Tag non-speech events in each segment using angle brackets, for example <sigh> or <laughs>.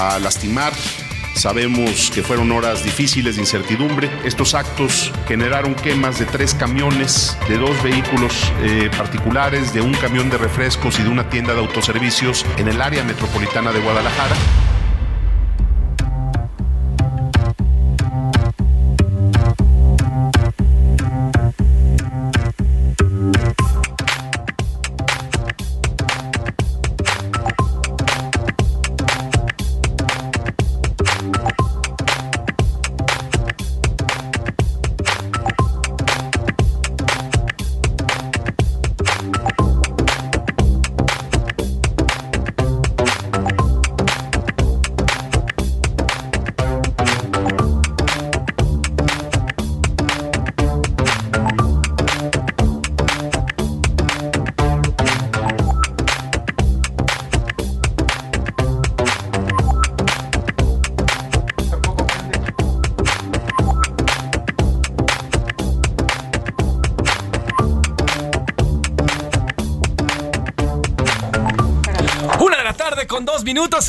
A lastimar. Sabemos que fueron horas difíciles de incertidumbre. Estos actos generaron quemas de tres camiones, de dos vehículos eh, particulares, de un camión de refrescos y de una tienda de autoservicios en el área metropolitana de Guadalajara.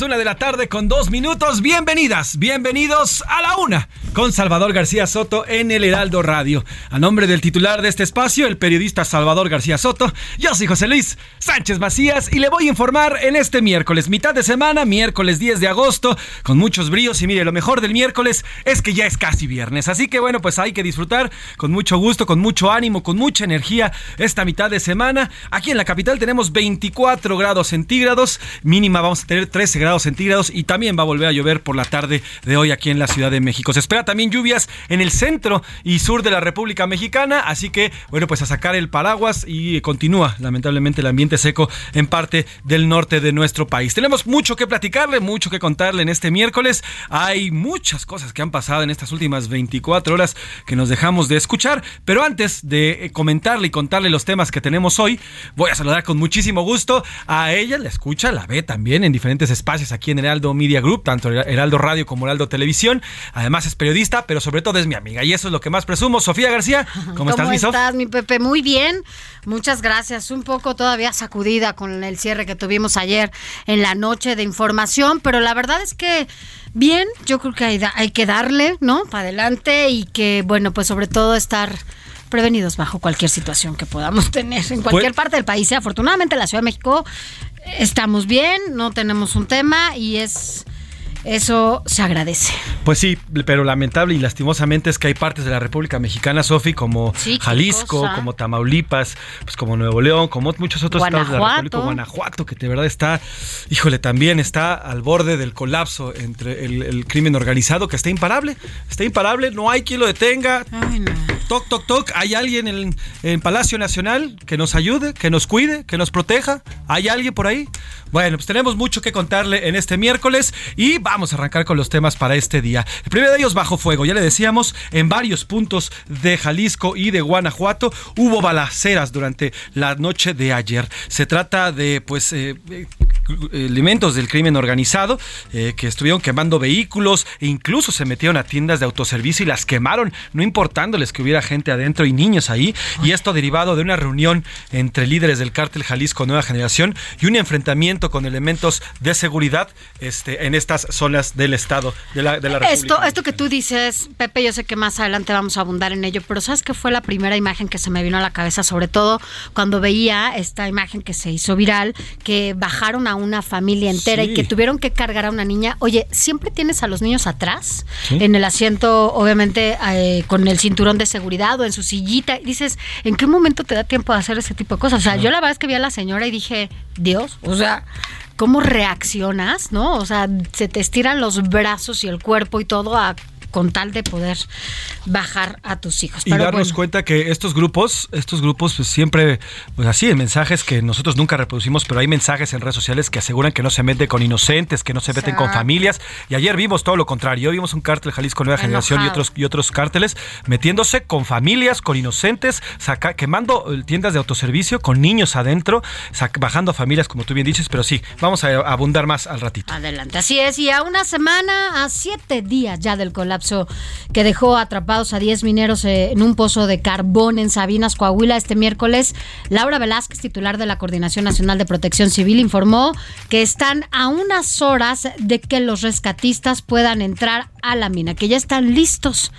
Una de la tarde con dos minutos. Bienvenidas, bienvenidos a la una con Salvador García Soto en el Heraldo Radio. A nombre del titular de este espacio, el periodista Salvador García Soto, yo soy José Luis Sánchez Macías y le voy a informar en este miércoles, mitad de semana, miércoles 10 de agosto, con muchos bríos. Y mire, lo mejor del miércoles es que ya es casi viernes. Así que bueno, pues hay que disfrutar con mucho gusto, con mucho ánimo, con mucha energía esta mitad de semana. Aquí en la capital tenemos 24 grados centígrados, mínima vamos a tener 13 grados centígrados y también va a volver a llover por la tarde de hoy aquí en la Ciudad de México. Se espera también lluvias en el centro y sur de la República Mexicana, así que bueno, pues a sacar el paraguas y continúa lamentablemente el ambiente seco en parte del norte de nuestro país. Tenemos mucho que platicarle, mucho que contarle en este miércoles. Hay muchas cosas que han pasado en estas últimas 24 horas que nos dejamos de escuchar, pero antes de eh, comentarle y contarle los temas que tenemos hoy, voy a saludar con muchísimo gusto a ella, la escucha, la ve también en diferentes espacios aquí en Heraldo Media Group, tanto Heraldo Radio como Heraldo Televisión. Además es periodista, pero sobre todo es mi amiga y eso es lo que más presumo. Sofía García, <laughs> ¿cómo, estás, mi Sof? estás, mi Pepe? Muy bien. Muchas gracias. Un poco todavía sacudida con el cierre que tuvimos ayer en la noche de información, pero la verdad es que bien, yo creo que hay, hay que darle, ¿no? Para adelante y que, bueno, pues sobre todo estar prevenidos bajo cualquier situación que podamos <laughs> tener en cualquier Pues- parte del país. Afortunadamente en la Ciudad de México estamos bien, no tenemos un tema y es eso se agradece. Pues sí, pero lamentable y lastimosamente es que hay partes de la República Mexicana, Sofi, como Sí, Jalisco, como Tamaulipas, pues como Nuevo León, como muchos otros estados de la Guanajuato. República, Guanajuato, que de verdad está, híjole, también está al borde del colapso entre el, el crimen organizado, que está imparable, está imparable, no hay quien lo detenga. Ay, no. Toc, toc, toc. ¿Hay alguien en, en Palacio Nacional que nos ayude, que nos cuide, que nos proteja? ¿Hay alguien por ahí? Bueno, pues tenemos mucho que contarle en este miércoles y vamos a arrancar con los temas para este día. El primero de ellos, bajo fuego. Ya le decíamos, en varios puntos de Jalisco y de Guanajuato hubo balaceras durante la noche de ayer. Se trata de, pues, eh, eh, elementos del crimen organizado eh, que estuvieron quemando vehículos e incluso se metieron a tiendas de autoservicio y las quemaron, no importándoles que hubiera gente adentro y niños ahí. Y esto derivado de una reunión entre líderes del cártel Jalisco Nueva Generación y un enfrentamiento con elementos de seguridad este, en estas zonas del Estado de la, de la República. Esto, esto que tú dices, Pepe, yo sé que más adelante vamos a abundar en ello, pero ¿sabes qué fue la primera imagen que se me vino a la cabeza? Sobre todo cuando veía esta imagen que se hizo viral, que bajaron a una familia entera Sí. y que tuvieron que cargar a una niña. Oye, ¿siempre tienes a los niños atrás? En el asiento, obviamente, eh, con el cinturón de seguridad o en su sillita. Y dices, ¿en qué momento te da tiempo de hacer ese tipo de cosas? O sea, yo la verdad es que vi a la señora y dije, Dios, o sea, ¿cómo reaccionas? ¿No? O sea, se te estiran los brazos y el cuerpo y todo a con tal de poder bajar a tus hijos. y Pero darnos bueno. cuenta que estos grupos, estos grupos pues siempre, pues así, en mensajes que nosotros nunca reproducimos, pero hay mensajes en redes sociales que aseguran que no se mete con inocentes, que no se meten con familias. Y ayer vimos todo lo contrario. Hoy vimos un cártel Jalisco Nueva Generación y otros, y otros cárteles metiéndose con familias, con inocentes, saca- quemando eh, tiendas de autoservicio con niños adentro, bajando a familias, como tú bien dices, pero sí, vamos a abundar más al ratito. Adelante, así es, y a una semana, a siete días ya del colapso que dejó atrapados a 10 mineros eh, en un pozo de carbón en Sabinas, Coahuila, este miércoles, Laura Velázquez, titular de la Coordinación Nacional de Protección Civil, informó que están a unas horas de que los rescatistas puedan entrar a la mina, que ya están listos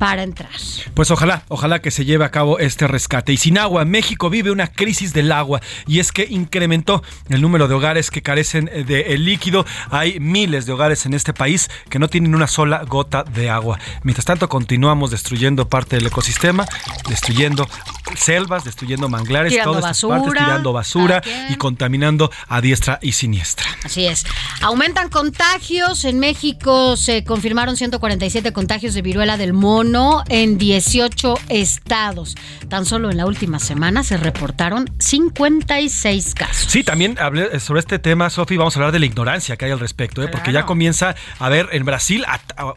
para entrar. Pues ojalá, ojalá que se lleve a cabo este rescate. Y sin agua, México vive una crisis del agua y es que incrementó el número de hogares que carecen de el líquido. Hay miles de hogares en este país que no tienen una sola gota de agua. Mientras tanto, continuamos destruyendo parte del ecosistema, destruyendo selvas, destruyendo manglares, Tirando todas estas partes, tirando basura y contaminando a diestra y siniestra. Así es. Aumentan contagios. En México se confirmaron 147 contagios de viruela del mono en 18 estados. Tan solo en la última semana se reportaron 56 casos. Sí, también hablé sobre este tema, Sofi, vamos a hablar de la ignorancia que hay al respecto, ¿eh? porque ya comienza a ver, en Brasil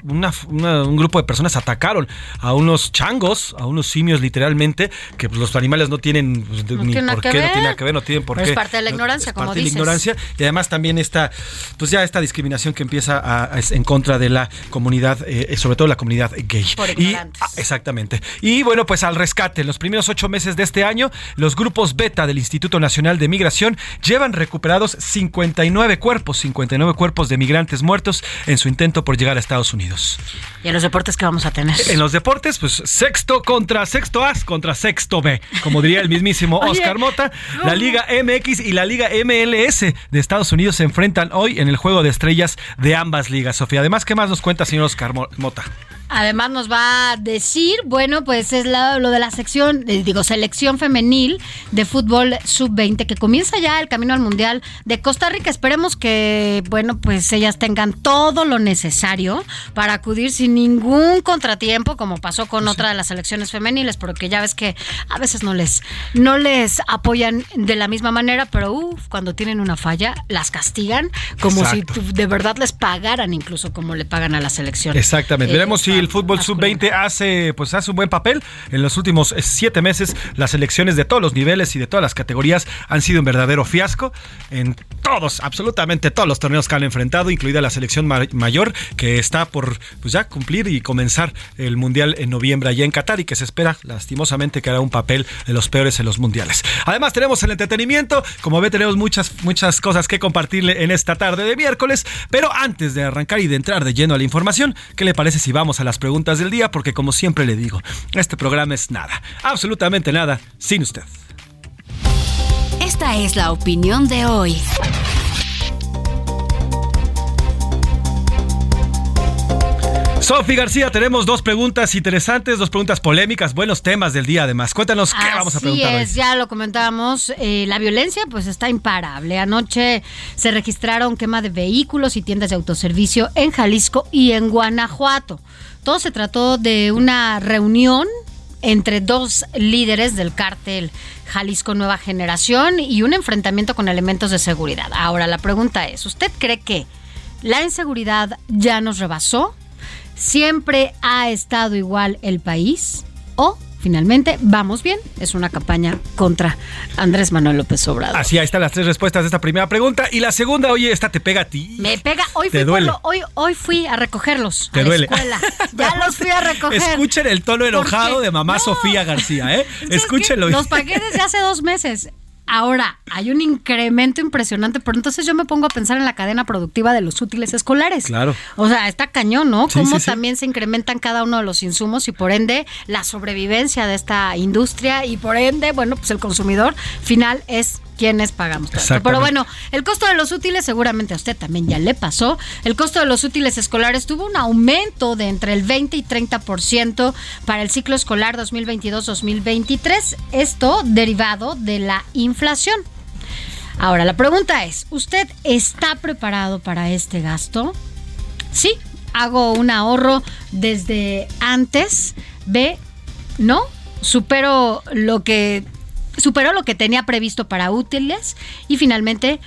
una- una- un grupo de personas atacaron a unos changos, a unos simios literalmente, que pues, los animales no tienen pues, No ni tiene por qué, no tienen nada que ver, no tienen por qué. es parte de la No, ignorancia, es como parte de la ignorancia y además también esta, pues ya esta discriminación que empieza a, a- es en contra de la comunidad, eh, sobre todo la comunidad gay. Por y, ignorantes. ah, Exactamente. Y bueno, pues al rescate, en los primeros ocho meses de este año, los grupos beta del Instituto Nacional de Migración llevan recuperados 59 cuerpos, 59 cuerpos de migrantes muertos en su intento por llegar a Estados Unidos. ¿Y en los deportes que vamos a tener? En los deportes, pues sexto contra sexto A contra sexto B, como diría el mismísimo <laughs> Oscar Mota. La. Liga MX y la Liga MLS de Estados Unidos se enfrentan hoy en el juego de estrellas de ambas ligas. Sofía, además, ¿qué más nos cuenta, señor Oscar Mo- Mota? Además nos va a decir, bueno, pues es la- lo de la sección, eh, digo, selección femenil de fútbol sub-20 que comienza ya el camino al Mundial de Costa Rica. Esperemos que, bueno, pues ellas tengan todo lo necesario para acudir sin ningún contratiempo, como pasó con otra de las selecciones femeniles, porque ya ves que a veces no les, no les apoyan de la misma manera, pero uf, cuando tienen una falla, las castigan como Exacto. si de verdad les pagaran, incluso como le pagan a la selección. Exactamente. Eh, Veremos si el fútbol masculina. sub-20 hace, pues, hace un buen papel. En los últimos eh, siete meses, las selecciones de todos los niveles y de todas las categorías han sido un verdadero fiasco en todos, absolutamente todos los torneos que han enfrentado, incluida la selección ma- mayor, que está por pues, ya cumplir y comenzar el Mundial en noviembre allá en Qatar y que se espera, lastimosamente, que hará un papel de los peores en los mundiales. Además, tenemos el entretenimiento. Como ve, tenemos muchas, muchas cosas que compartirle en esta tarde de miércoles. Pero antes de arrancar y de entrar de lleno a la información, ¿qué le parece si vamos a las preguntas del día? Porque como siempre le digo, este programa es nada, absolutamente nada, sin usted. Esta es la opinión de hoy. Sofi García, tenemos dos preguntas interesantes, dos preguntas polémicas, buenos temas del día además. Cuéntanos qué vamos a preguntar es, hoy. ya lo comentábamos, eh, la violencia pues está imparable. Anoche se registraron quema de vehículos y tiendas de autoservicio en Jalisco y en Guanajuato. Todo se trató de una reunión entre dos líderes del cártel Jalisco Nueva Generación y un enfrentamiento con elementos de seguridad. Ahora, la pregunta es, ¿usted cree que la inseguridad ya nos rebasó? ¿Siempre ha estado igual el país? ¿O finalmente vamos bien. Es una campaña contra Andrés Manuel López Obrador. Así, ahí están las tres respuestas de esta primera pregunta. Y la segunda, oye, esta te pega a ti. Me pega. Hoy, fui, hoy, hoy fui a recogerlos te a duele. la escuela. Ya <laughs> los fui a recoger. Escuchen el tono enojado de mamá Sofía García, ¿eh? <laughs> Escúchenlo. Los pagué desde hace dos meses. Ahora, hay un incremento impresionante, pero entonces yo me pongo a pensar en la cadena productiva de los útiles escolares. Claro. O sea, está cañón, ¿no? Cómo también se incrementan cada uno de los insumos y por ende la sobrevivencia de esta industria y por ende, bueno, pues el consumidor final es quienes pagamos Pero bueno, el costo de los útiles seguramente a usted también ya le pasó. El costo de los útiles escolares tuvo un aumento de entre el 20 y 30% para el ciclo escolar 2022-2023. Esto derivado de la inflación. Ahora, la pregunta es, ¿usted está preparado para este gasto? Sí, hago un ahorro desde antes. B, no, supero lo que superó lo que tenía previsto para útiles y finalmente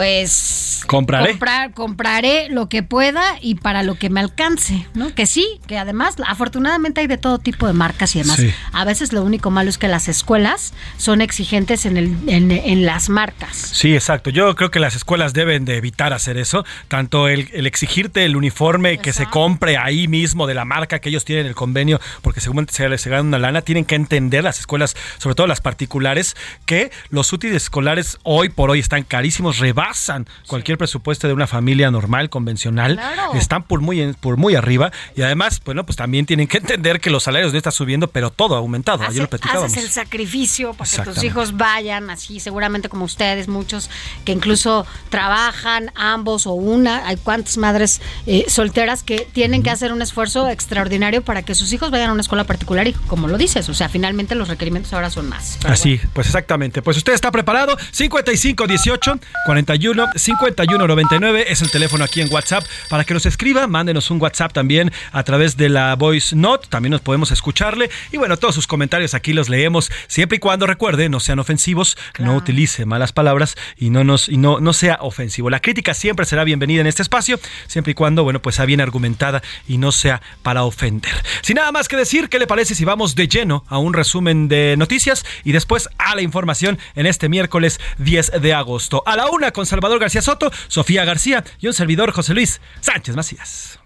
pues compraré comprar, compraré lo que pueda y para lo que me alcance, ¿no? Que sí, que además afortunadamente hay de todo tipo de marcas y demás. A veces lo único malo es que las escuelas son exigentes en, el, en, las marcas. Sí, exacto. Yo creo que las escuelas deben de evitar hacer eso, tanto el, exigirte el uniforme que se compre ahí mismo de la marca que ellos tienen el convenio, porque seguramente se les ganan una lana, tienen que entender las escuelas, sobre todo las particulares, que los útiles escolares hoy por hoy están carísimos, pasan cualquier presupuesto de una familia normal, convencional. Están por muy, por muy arriba. Y además, bueno, pues también tienen que entender que los salarios no están subiendo, pero todo ha aumentado. Ayer lo platicábamos. Haces el sacrificio para que tus hijos vayan, así seguramente como ustedes, muchos que incluso trabajan, ambos o una. Hay cuantas madres eh, solteras que tienen que hacer un esfuerzo extraordinario para que sus hijos vayan a una escuela particular y como lo dices, o sea, finalmente los requerimientos ahora son más. Así, pues exactamente. Pues usted está preparado. 55 18 40 51 99 es el teléfono aquí en WhatsApp para que nos escriba, mándenos un WhatsApp también a través de la Voice Note, también nos podemos escucharle y bueno, todos sus comentarios aquí los leemos, siempre y cuando recuerde, no sean ofensivos, no utilice malas palabras y no nos y no no sea ofensivo. La crítica siempre será bienvenida en este espacio, siempre y cuando bueno, pues sea bien argumentada y no sea para ofender. Sin nada más que decir, ¿qué le parece si vamos de lleno a un resumen de noticias y después a la información en este miércoles 10 de agosto? A la una con Salvador García Soto, Sofía García y un servidor José Luis Sánchez Macías.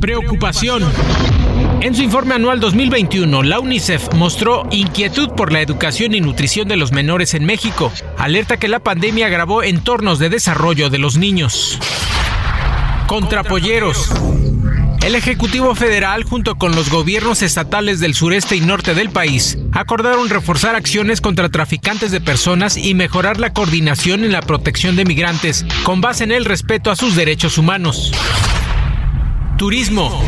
Preocupación. En su informe anual 2021, la UNICEF mostró inquietud por la educación y nutrición de los menores en México. Alerta que la pandemia agravó entornos de desarrollo de los niños. Contrapolleros. El Ejecutivo Federal, junto con los gobiernos estatales del sureste y norte del país, acordaron reforzar acciones contra traficantes de personas y mejorar la coordinación en la protección de migrantes, con base en el respeto a sus derechos humanos. Turismo.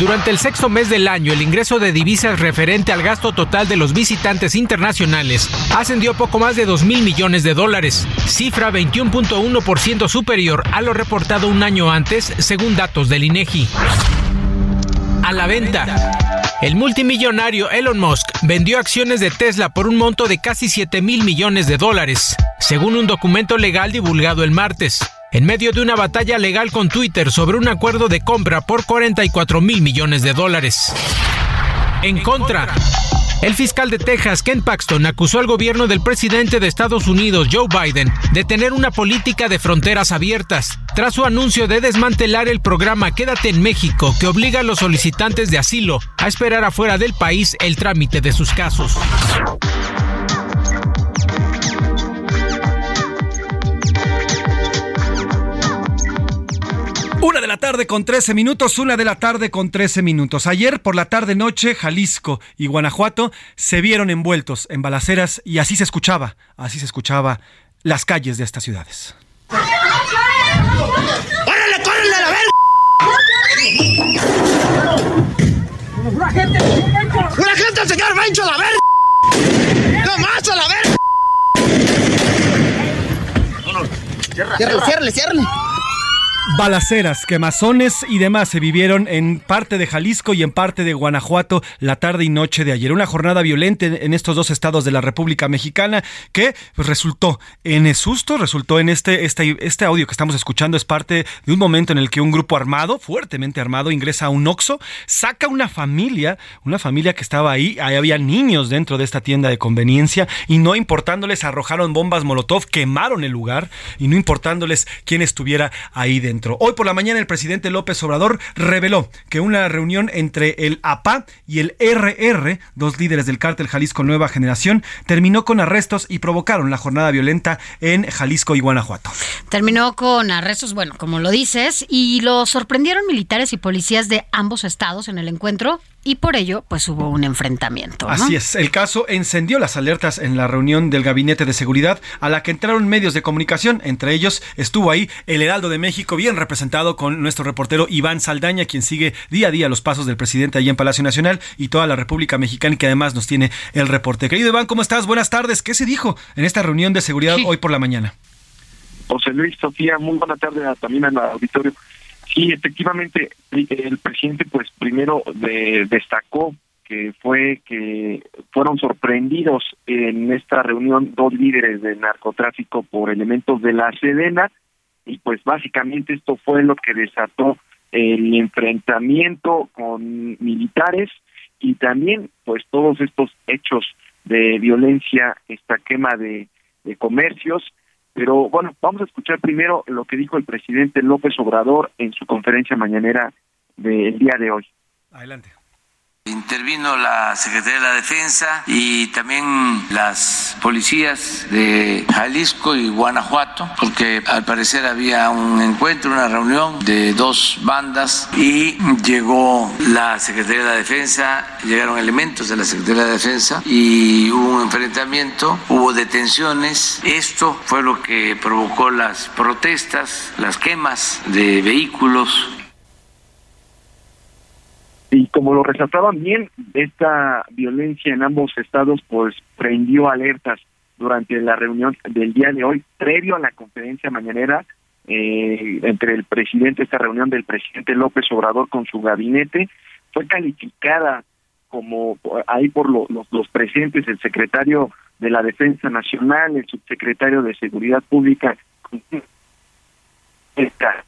Durante el sexto mes del año, el ingreso de divisas referente al gasto total de los visitantes internacionales ascendió poco más de 2 mil millones de dólares, cifra 21.1% superior a lo reportado un año antes, según datos del INEGI. A la venta. El multimillonario Elon Musk vendió acciones de Tesla por un monto de casi 7 mil millones de dólares, según un documento legal divulgado el martes en medio de una batalla legal con Twitter sobre un acuerdo de compra por 44 mil millones de dólares. En contra. El fiscal de Texas, Ken Paxton, acusó al gobierno del presidente de Estados Unidos, Joe Biden, de tener una política de fronteras abiertas, tras su anuncio de desmantelar el programa Quédate en México, que obliga a los solicitantes de asilo a esperar afuera del país el trámite de sus casos. Una de la tarde con 13 minutos, una de la tarde con 13 minutos. Ayer por la tarde noche, Jalisco y Guanajuato se vieron envueltos en balaceras y así se escuchaba, así se escuchaba las calles de estas ciudades. ¡Córrele, córrele a la verga! ¡Una gente! ¡Una gente, señor Bencho, a la verga! ¡No más a la verga! Ciérrale, ciérrale, ciérrale. Balaceras, quemazones y demás se vivieron en parte de Jalisco y en parte de Guanajuato la tarde y noche de ayer. Una jornada violenta en estos dos estados de la República Mexicana que pues, resultó en susto, resultó en este, este, este audio que estamos escuchando. Es parte de un momento en el que un grupo armado, fuertemente armado, ingresa a un Oxxo, saca una familia, una familia que estaba ahí. Ahí había niños dentro de esta tienda de conveniencia y no importándoles arrojaron bombas Molotov, quemaron el lugar y no importándoles quién estuviera ahí dentro. Hoy por la mañana el presidente López Obrador reveló que una reunión entre el APA y el RR, dos líderes del cártel Jalisco Nueva Generación, terminó con arrestos y provocaron la jornada violenta en Jalisco y Guanajuato. Terminó con arrestos, bueno, como lo dices, y lo sorprendieron militares y policías de ambos estados en el encuentro y por ello pues hubo un enfrentamiento. Así es, el caso encendió las alertas en la reunión del Gabinete de Seguridad a la que entraron medios de comunicación, entre ellos estuvo ahí el Heraldo de México, bien representado con nuestro reportero Iván Saldaña, quien sigue día a día los pasos del presidente allí en Palacio Nacional y toda la República Mexicana, que además nos tiene el reporte. Querido Iván, ¿cómo estás? Buenas tardes. ¿Qué se dijo en esta reunión de seguridad hoy por la mañana? José Luis, Sofía, muy buena tarde también al auditorio. Sí, efectivamente, el presidente pues primero destacó que fue que fueron sorprendidos en esta reunión dos líderes de narcotráfico por elementos de la Sedena y pues básicamente esto fue lo que desató el enfrentamiento con militares y también pues todos estos hechos de violencia, esta quema de comercios pero bueno, vamos a escuchar primero lo que dijo el presidente López Obrador en su conferencia mañanera del día de hoy. Adelante. Intervino la Secretaría de la Defensa y también las policías de Jalisco y Guanajuato, porque al parecer había un encuentro, una reunión de dos bandas y llegó la Secretaría de Defensa, llegaron elementos de la Secretaría de Defensa y hubo un enfrentamiento, hubo detenciones. Esto fue lo que provocó las protestas, las quemas de vehículos y como lo resaltaban bien, esta violencia en ambos estados pues prendió alertas durante la reunión del día de hoy, previo a la conferencia mañanera eh, entre el presidente, esta reunión del presidente López Obrador con su gabinete, fue calificada como ahí por los presentes, el secretario de la Defensa Nacional, el subsecretario de Seguridad Pública, esta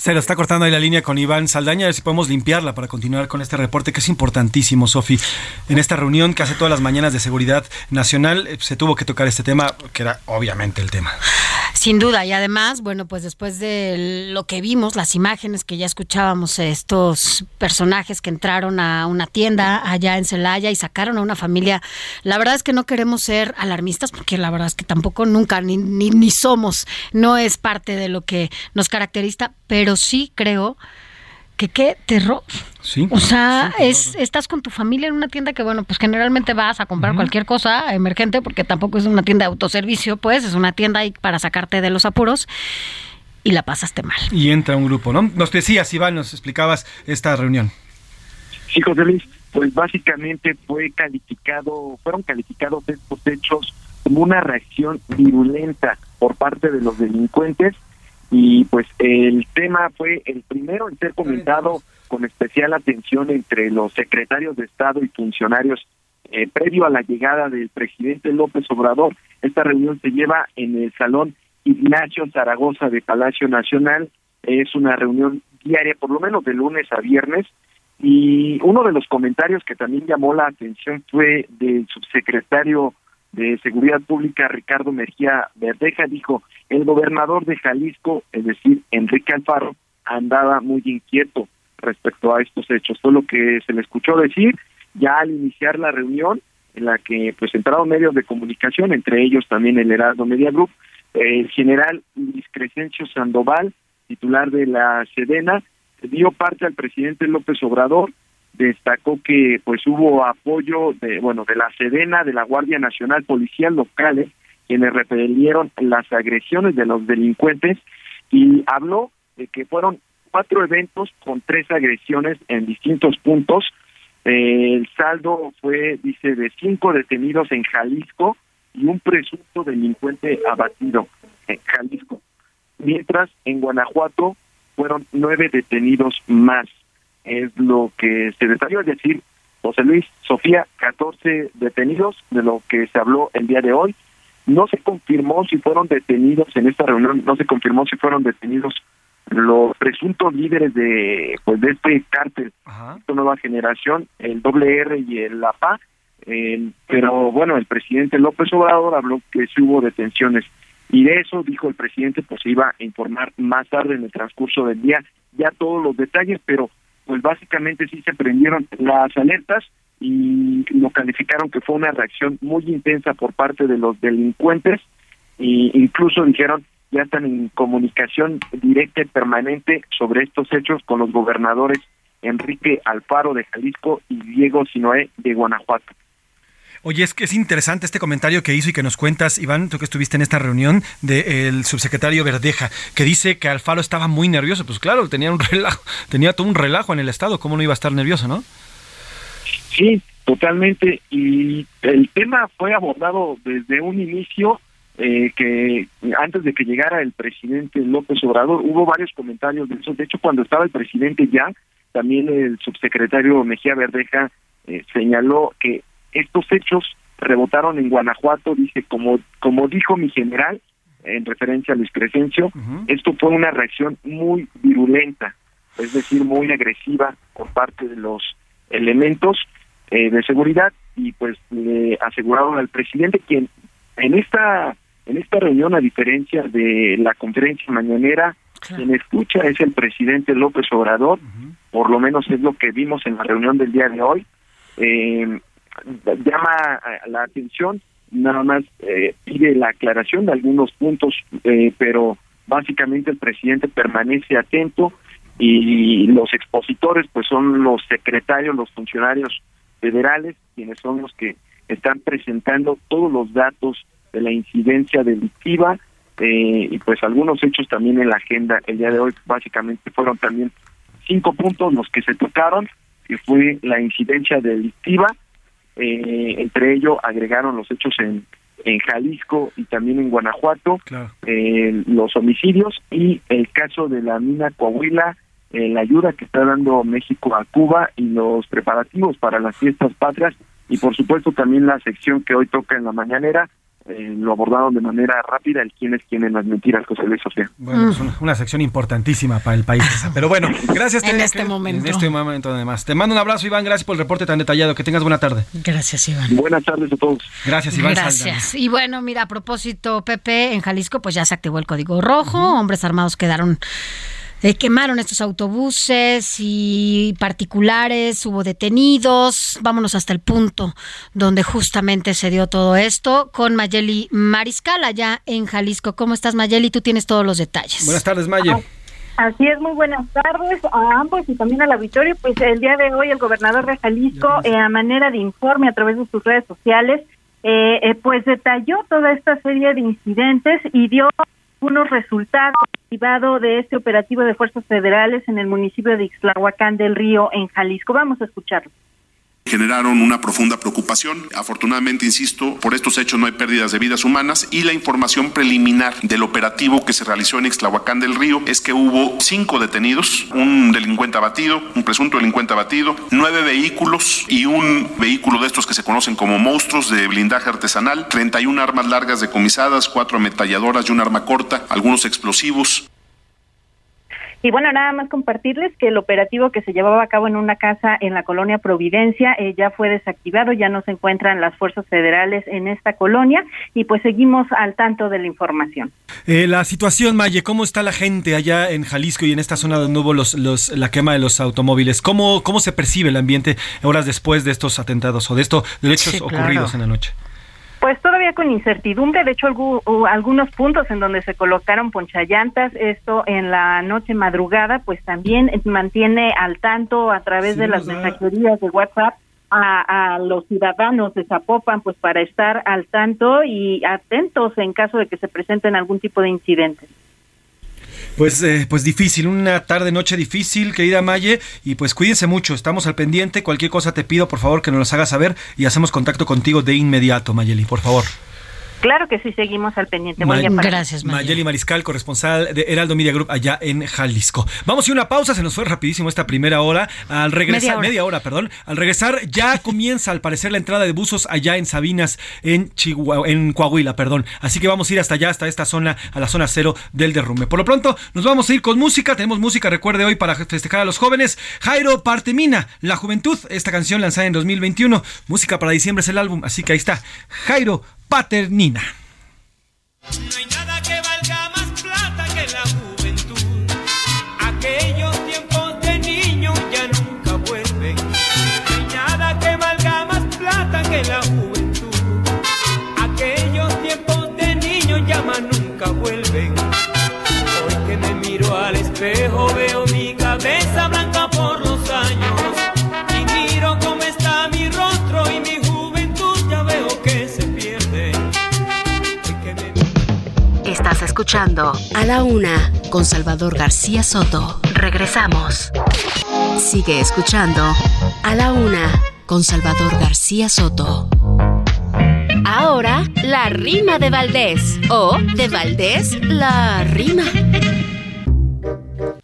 se lo está cortando ahí la línea con Iván Saldaña, a ver si podemos limpiarla para continuar con este reporte que es importantísimo, Sofi. En esta reunión que hace todas las mañanas de seguridad nacional eh, se tuvo que tocar este tema, que era obviamente el tema. Sin duda, y además, bueno, pues después de lo que vimos, las imágenes que ya escuchábamos, estos personajes que entraron a una tienda allá en Celaya y sacaron a una familia, la verdad es que no queremos ser alarmistas, porque la verdad es que tampoco nunca, ni, ni, ni somos, no es parte de lo que nos caracteriza, pero sí creo que qué terror. Sí. O sea, es estás con tu familia en una tienda que, bueno, pues generalmente vas a comprar cualquier cosa emergente, porque tampoco es una tienda de autoservicio, pues es una tienda ahí para sacarte de los apuros y la pasaste mal. Y entra un grupo, ¿no? Nos decías, Iván, nos explicabas esta reunión. Sí, José Luis, pues básicamente fue calificado, fueron calificados estos hechos como una reacción virulenta por parte de los delincuentes y pues el tema fue el primero en ser comentado con especial atención entre los secretarios de Estado y funcionarios eh, previo a la llegada del presidente López Obrador. Esta reunión se lleva en el Salón Ignacio Zaragoza de Palacio Nacional. Es una reunión diaria, por lo menos de lunes a viernes. Y uno de los comentarios que también llamó la atención fue del subsecretario de Seguridad Pública, Ricardo Mejía Verdeja, dijo, el gobernador de Jalisco, es decir, Enrique Alfaro, andaba muy inquieto respecto a estos hechos. Fue lo que se le escuchó decir ya al iniciar la reunión en la que pues entraron medios de comunicación, entre ellos también el Heraldo Media Group, el general Luis Crescencio Sandoval, titular de la Sedena, dio parte al presidente López Obrador, destacó que pues hubo apoyo de bueno de la Sedena, de la Guardia Nacional Policial locales quienes repelieron las agresiones de los delincuentes y habló de que fueron cuatro eventos con tres agresiones en distintos puntos. el saldo fue, dice, de cinco detenidos en Jalisco y un presunto delincuente abatido en Jalisco. Mientras en Guanajuato fueron nueve detenidos más. Es lo que se detalló, es decir, José Luis, Sofía, 14 detenidos, de lo que se habló el día de hoy. No se confirmó si fueron detenidos en esta reunión, no se confirmó si fueron detenidos los presuntos líderes de pues de este cártel, esta nueva generación, el WR y el APA, eh, pero bueno, el presidente López Obrador habló que sí hubo detenciones. Y de eso dijo el presidente pues se iba a informar más tarde en el transcurso del día. Ya todos los detalles, pero pues básicamente sí se prendieron las alertas y lo calificaron que fue una reacción muy intensa por parte de los delincuentes e incluso dijeron ya están en comunicación directa y permanente sobre estos hechos con los gobernadores Enrique Alfaro de Jalisco y Diego Sinoé de Guanajuato. Oye, es que es interesante este comentario que hizo y que nos cuentas, Iván, tú que estuviste en esta reunión del subsecretario Verdeja, que dice que Alfaro estaba muy nervioso. Pues claro, tenía un relajo, tenía todo un relajo en el Estado, ¿cómo no iba a estar nervioso, no? Sí, totalmente. Y el tema fue abordado desde un inicio eh, que antes de que llegara el presidente López Obrador hubo varios comentarios de eso. De hecho, cuando estaba el presidente ya, también el subsecretario Mejía Verdeja eh, señaló que estos hechos rebotaron en Guanajuato, dice, como, como dijo mi general, en referencia a Luis Crescencio, esto fue una reacción muy virulenta, es decir, muy agresiva por parte de los elementos eh, de seguridad y pues le aseguraron al presidente quien en esta en esta reunión a diferencia de la conferencia mañanera quien escucha es el presidente López Obrador por lo menos es lo que vimos en la reunión del día de hoy eh, llama la atención, nada más eh, pide la aclaración de algunos puntos, eh, pero básicamente el presidente permanece atento y los expositores pues son los secretarios, los funcionarios federales, quienes son los que están presentando todos los datos de la incidencia delictiva eh, y pues algunos hechos también en la agenda el día de hoy. Básicamente fueron también cinco puntos los que se tocaron que fue la incidencia delictiva eh, entre ellos agregaron los hechos en, en Jalisco y también en Guanajuato, eh, los homicidios y el caso de la mina Coahuila, eh, la ayuda que está dando México a Cuba y los preparativos para las fiestas patrias y por supuesto también la sección que hoy toca en la mañanera, eh, lo abordaron de manera rápida el quién es quién en las mentiras, José Luis Sofía. Bueno, es una, sección importantísima para el país. Pero bueno, <laughs> gracias. en este momento. En este momento además. Te mando un abrazo, Iván. Gracias por el reporte tan detallado. Que tengas buena tarde. Gracias, Iván. Buenas tardes a todos. Gracias, Iván. Gracias. Y bueno, mira, a propósito, Pepe, en Jalisco pues ya se activó el código rojo. Hombres armados quedaron eh, quemaron estos autobuses y particulares, hubo detenidos. Vámonos hasta el punto donde justamente se dio todo esto con Mayeli Mariscal allá en Jalisco. ¿Cómo estás, Mayeli? Tú tienes todos los detalles. Buenas tardes, Mayeli. Así es, muy buenas tardes a ambos y también al auditorio. Pues el día de hoy el gobernador de Jalisco, eh, a manera de informe a través de sus redes sociales, eh, pues detalló toda esta serie de incidentes y dio unos resultados derivados de este operativo de fuerzas federales en el municipio de Ixtlahuacán del Río, en Jalisco. Vamos a escucharlo generaron una profunda preocupación. Afortunadamente, insisto, por estos hechos no hay pérdidas de vidas humanas y la información preliminar del operativo que se realizó en Ixtlahuacán del Río es que hubo cinco detenidos, un delincuente abatido, un presunto delincuente abatido, nueve vehículos y un vehículo de estos que se conocen como monstruos de blindaje artesanal, 31 armas largas decomisadas, cuatro ametralladoras y un arma corta, algunos explosivos. Y bueno, nada más compartirles que el operativo que se llevaba a cabo en una casa en la colonia Providencia eh, ya fue desactivado, ya no se encuentran las fuerzas federales en esta colonia y pues seguimos al tanto de la información. Eh, la situación, Maye, ¿cómo está la gente allá en Jalisco y en esta zona donde hubo los, los, la quema de los automóviles? ¿Cómo, ¿Cómo se percibe el ambiente horas después de estos atentados o de estos hechos ocurridos en la noche? Pues todavía con incertidumbre, de hecho algunos puntos en donde se colocaron ponchallantas, esto en la noche madrugada, pues también mantiene al tanto a través de las mensajerías de WhatsApp a, a, los ciudadanos de Zapopan, pues para estar al tanto y atentos en caso de que se presenten algún tipo de incidentes. Pues, eh, pues difícil, una tarde, noche difícil, querida Maye, y pues cuídense mucho, estamos al pendiente, cualquier cosa te pido, por favor, que nos las hagas saber y hacemos contacto contigo de inmediato, Mayeli, por favor. Claro que sí, seguimos al pendiente. Ma- Gracias, Mayeli Mariscal, corresponsal de Heraldo Media Group allá en Jalisco. Vamos a ir a una pausa, se nos fue rapidísimo esta primera hora. Al regresar, Media media hora. hora, perdón. Al regresar ya <laughs> comienza al parecer la entrada de buzos allá en Sabinas, en Chihuahua, en Coahuila, perdón. Así que vamos a ir hasta allá, hasta esta zona, a la zona cero del derrumbe. Por lo pronto, nos vamos a ir con música. Tenemos música, recuerde hoy, para festejar a los jóvenes. Jairo Partemina, La Juventud, esta canción lanzada en 2021. Música para diciembre es el álbum, así que ahí está. Jairo Paternina. A la Una con Salvador García Soto. Regresamos. Sigue escuchando A la Una con Salvador García Soto. Ahora, la rima de Valdés. O de Valdés, la rima.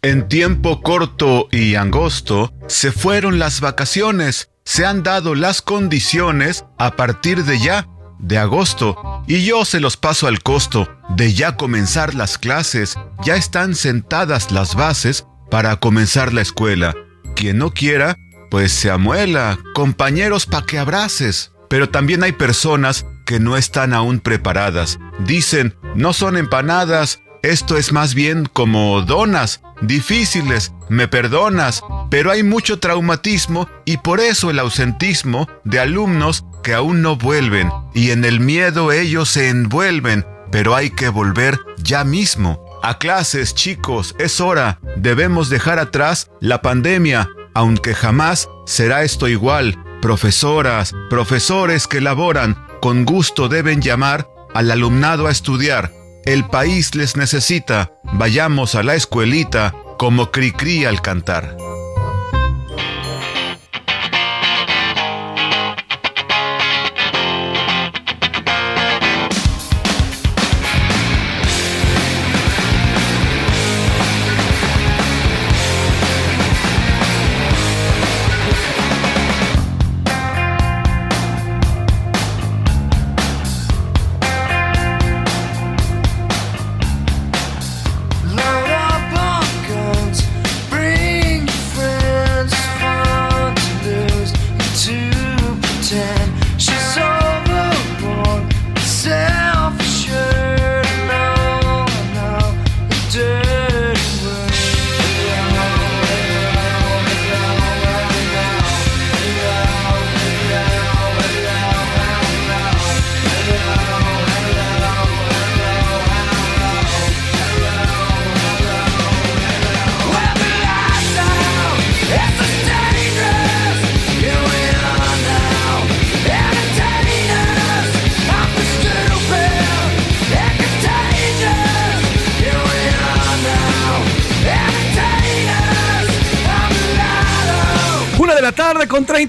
En tiempo corto y angosto se fueron las vacaciones, se han dado las condiciones a partir de ya, de agosto, y yo se los paso al costo de ya comenzar las clases, ya están sentadas las bases para comenzar la escuela. Quien no quiera, pues se amuela, compañeros pa' que abraces. Pero también hay personas que no están aún preparadas. Dicen, no son empanadas, esto es más bien como donas, difíciles, me perdonas, pero hay mucho traumatismo y por eso el ausentismo de alumnos que aún no vuelven y en el miedo ellos se envuelven, pero hay que volver ya mismo. A clases, chicos, es hora, debemos dejar atrás la pandemia, aunque jamás será esto igual. Profesoras, profesores que laboran, con gusto deben llamar al alumnado a estudiar. El país les necesita. Vayamos a la escuelita como cri-cri al cantar.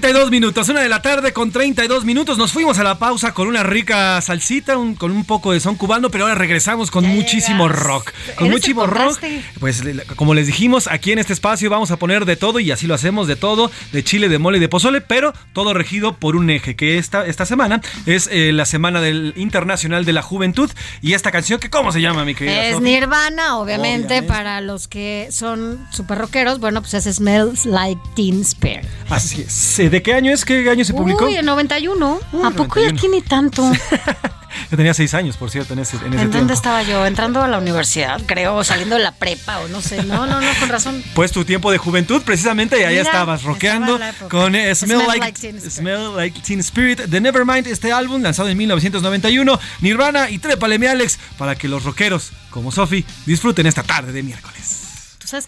32 minutos. Una de la tarde con 32 minutos. Nos fuimos a la pausa con una rica salsita, un- con un poco de son cubano, pero ahora regresamos con muchísimo rock. Con muchísimo rock. Pues como les dijimos, aquí en este espacio vamos a poner de todo y así lo hacemos de todo, de chile, de mole y de pozole, pero todo regido por un eje, que esta, esta semana es eh, la Semana del Internacional de la Juventud. Y esta canción, que ¿cómo se llama, mi querida? Es? Nirvana, obviamente, Obviamente. para los que son super rockeros. Bueno, pues es Smells Like Teen Spirit. Así es. ¿De qué año es? ¿Qué año se publicó? Uy, en 91. Uy, ¿A poco ya 91. tiene tanto? <laughs> Yo tenía seis años, por cierto, en ese, en ese ¿En tiempo. dónde estaba yo? Entrando a la universidad, creo, o saliendo de la prepa, o no sé. No, no, no, con razón. <laughs> Pues tu tiempo de juventud, precisamente, y ahí Mira, estabas estaba rockeando con eh, Smell, Smell like, Like Teen Spirit. Smell Like Teen Spirit de Nevermind, este álbum lanzado en 1991, Nirvana y Trépale mi Alex, para que los rockeros como Sofi disfruten esta tarde de miércoles. Tú sabes.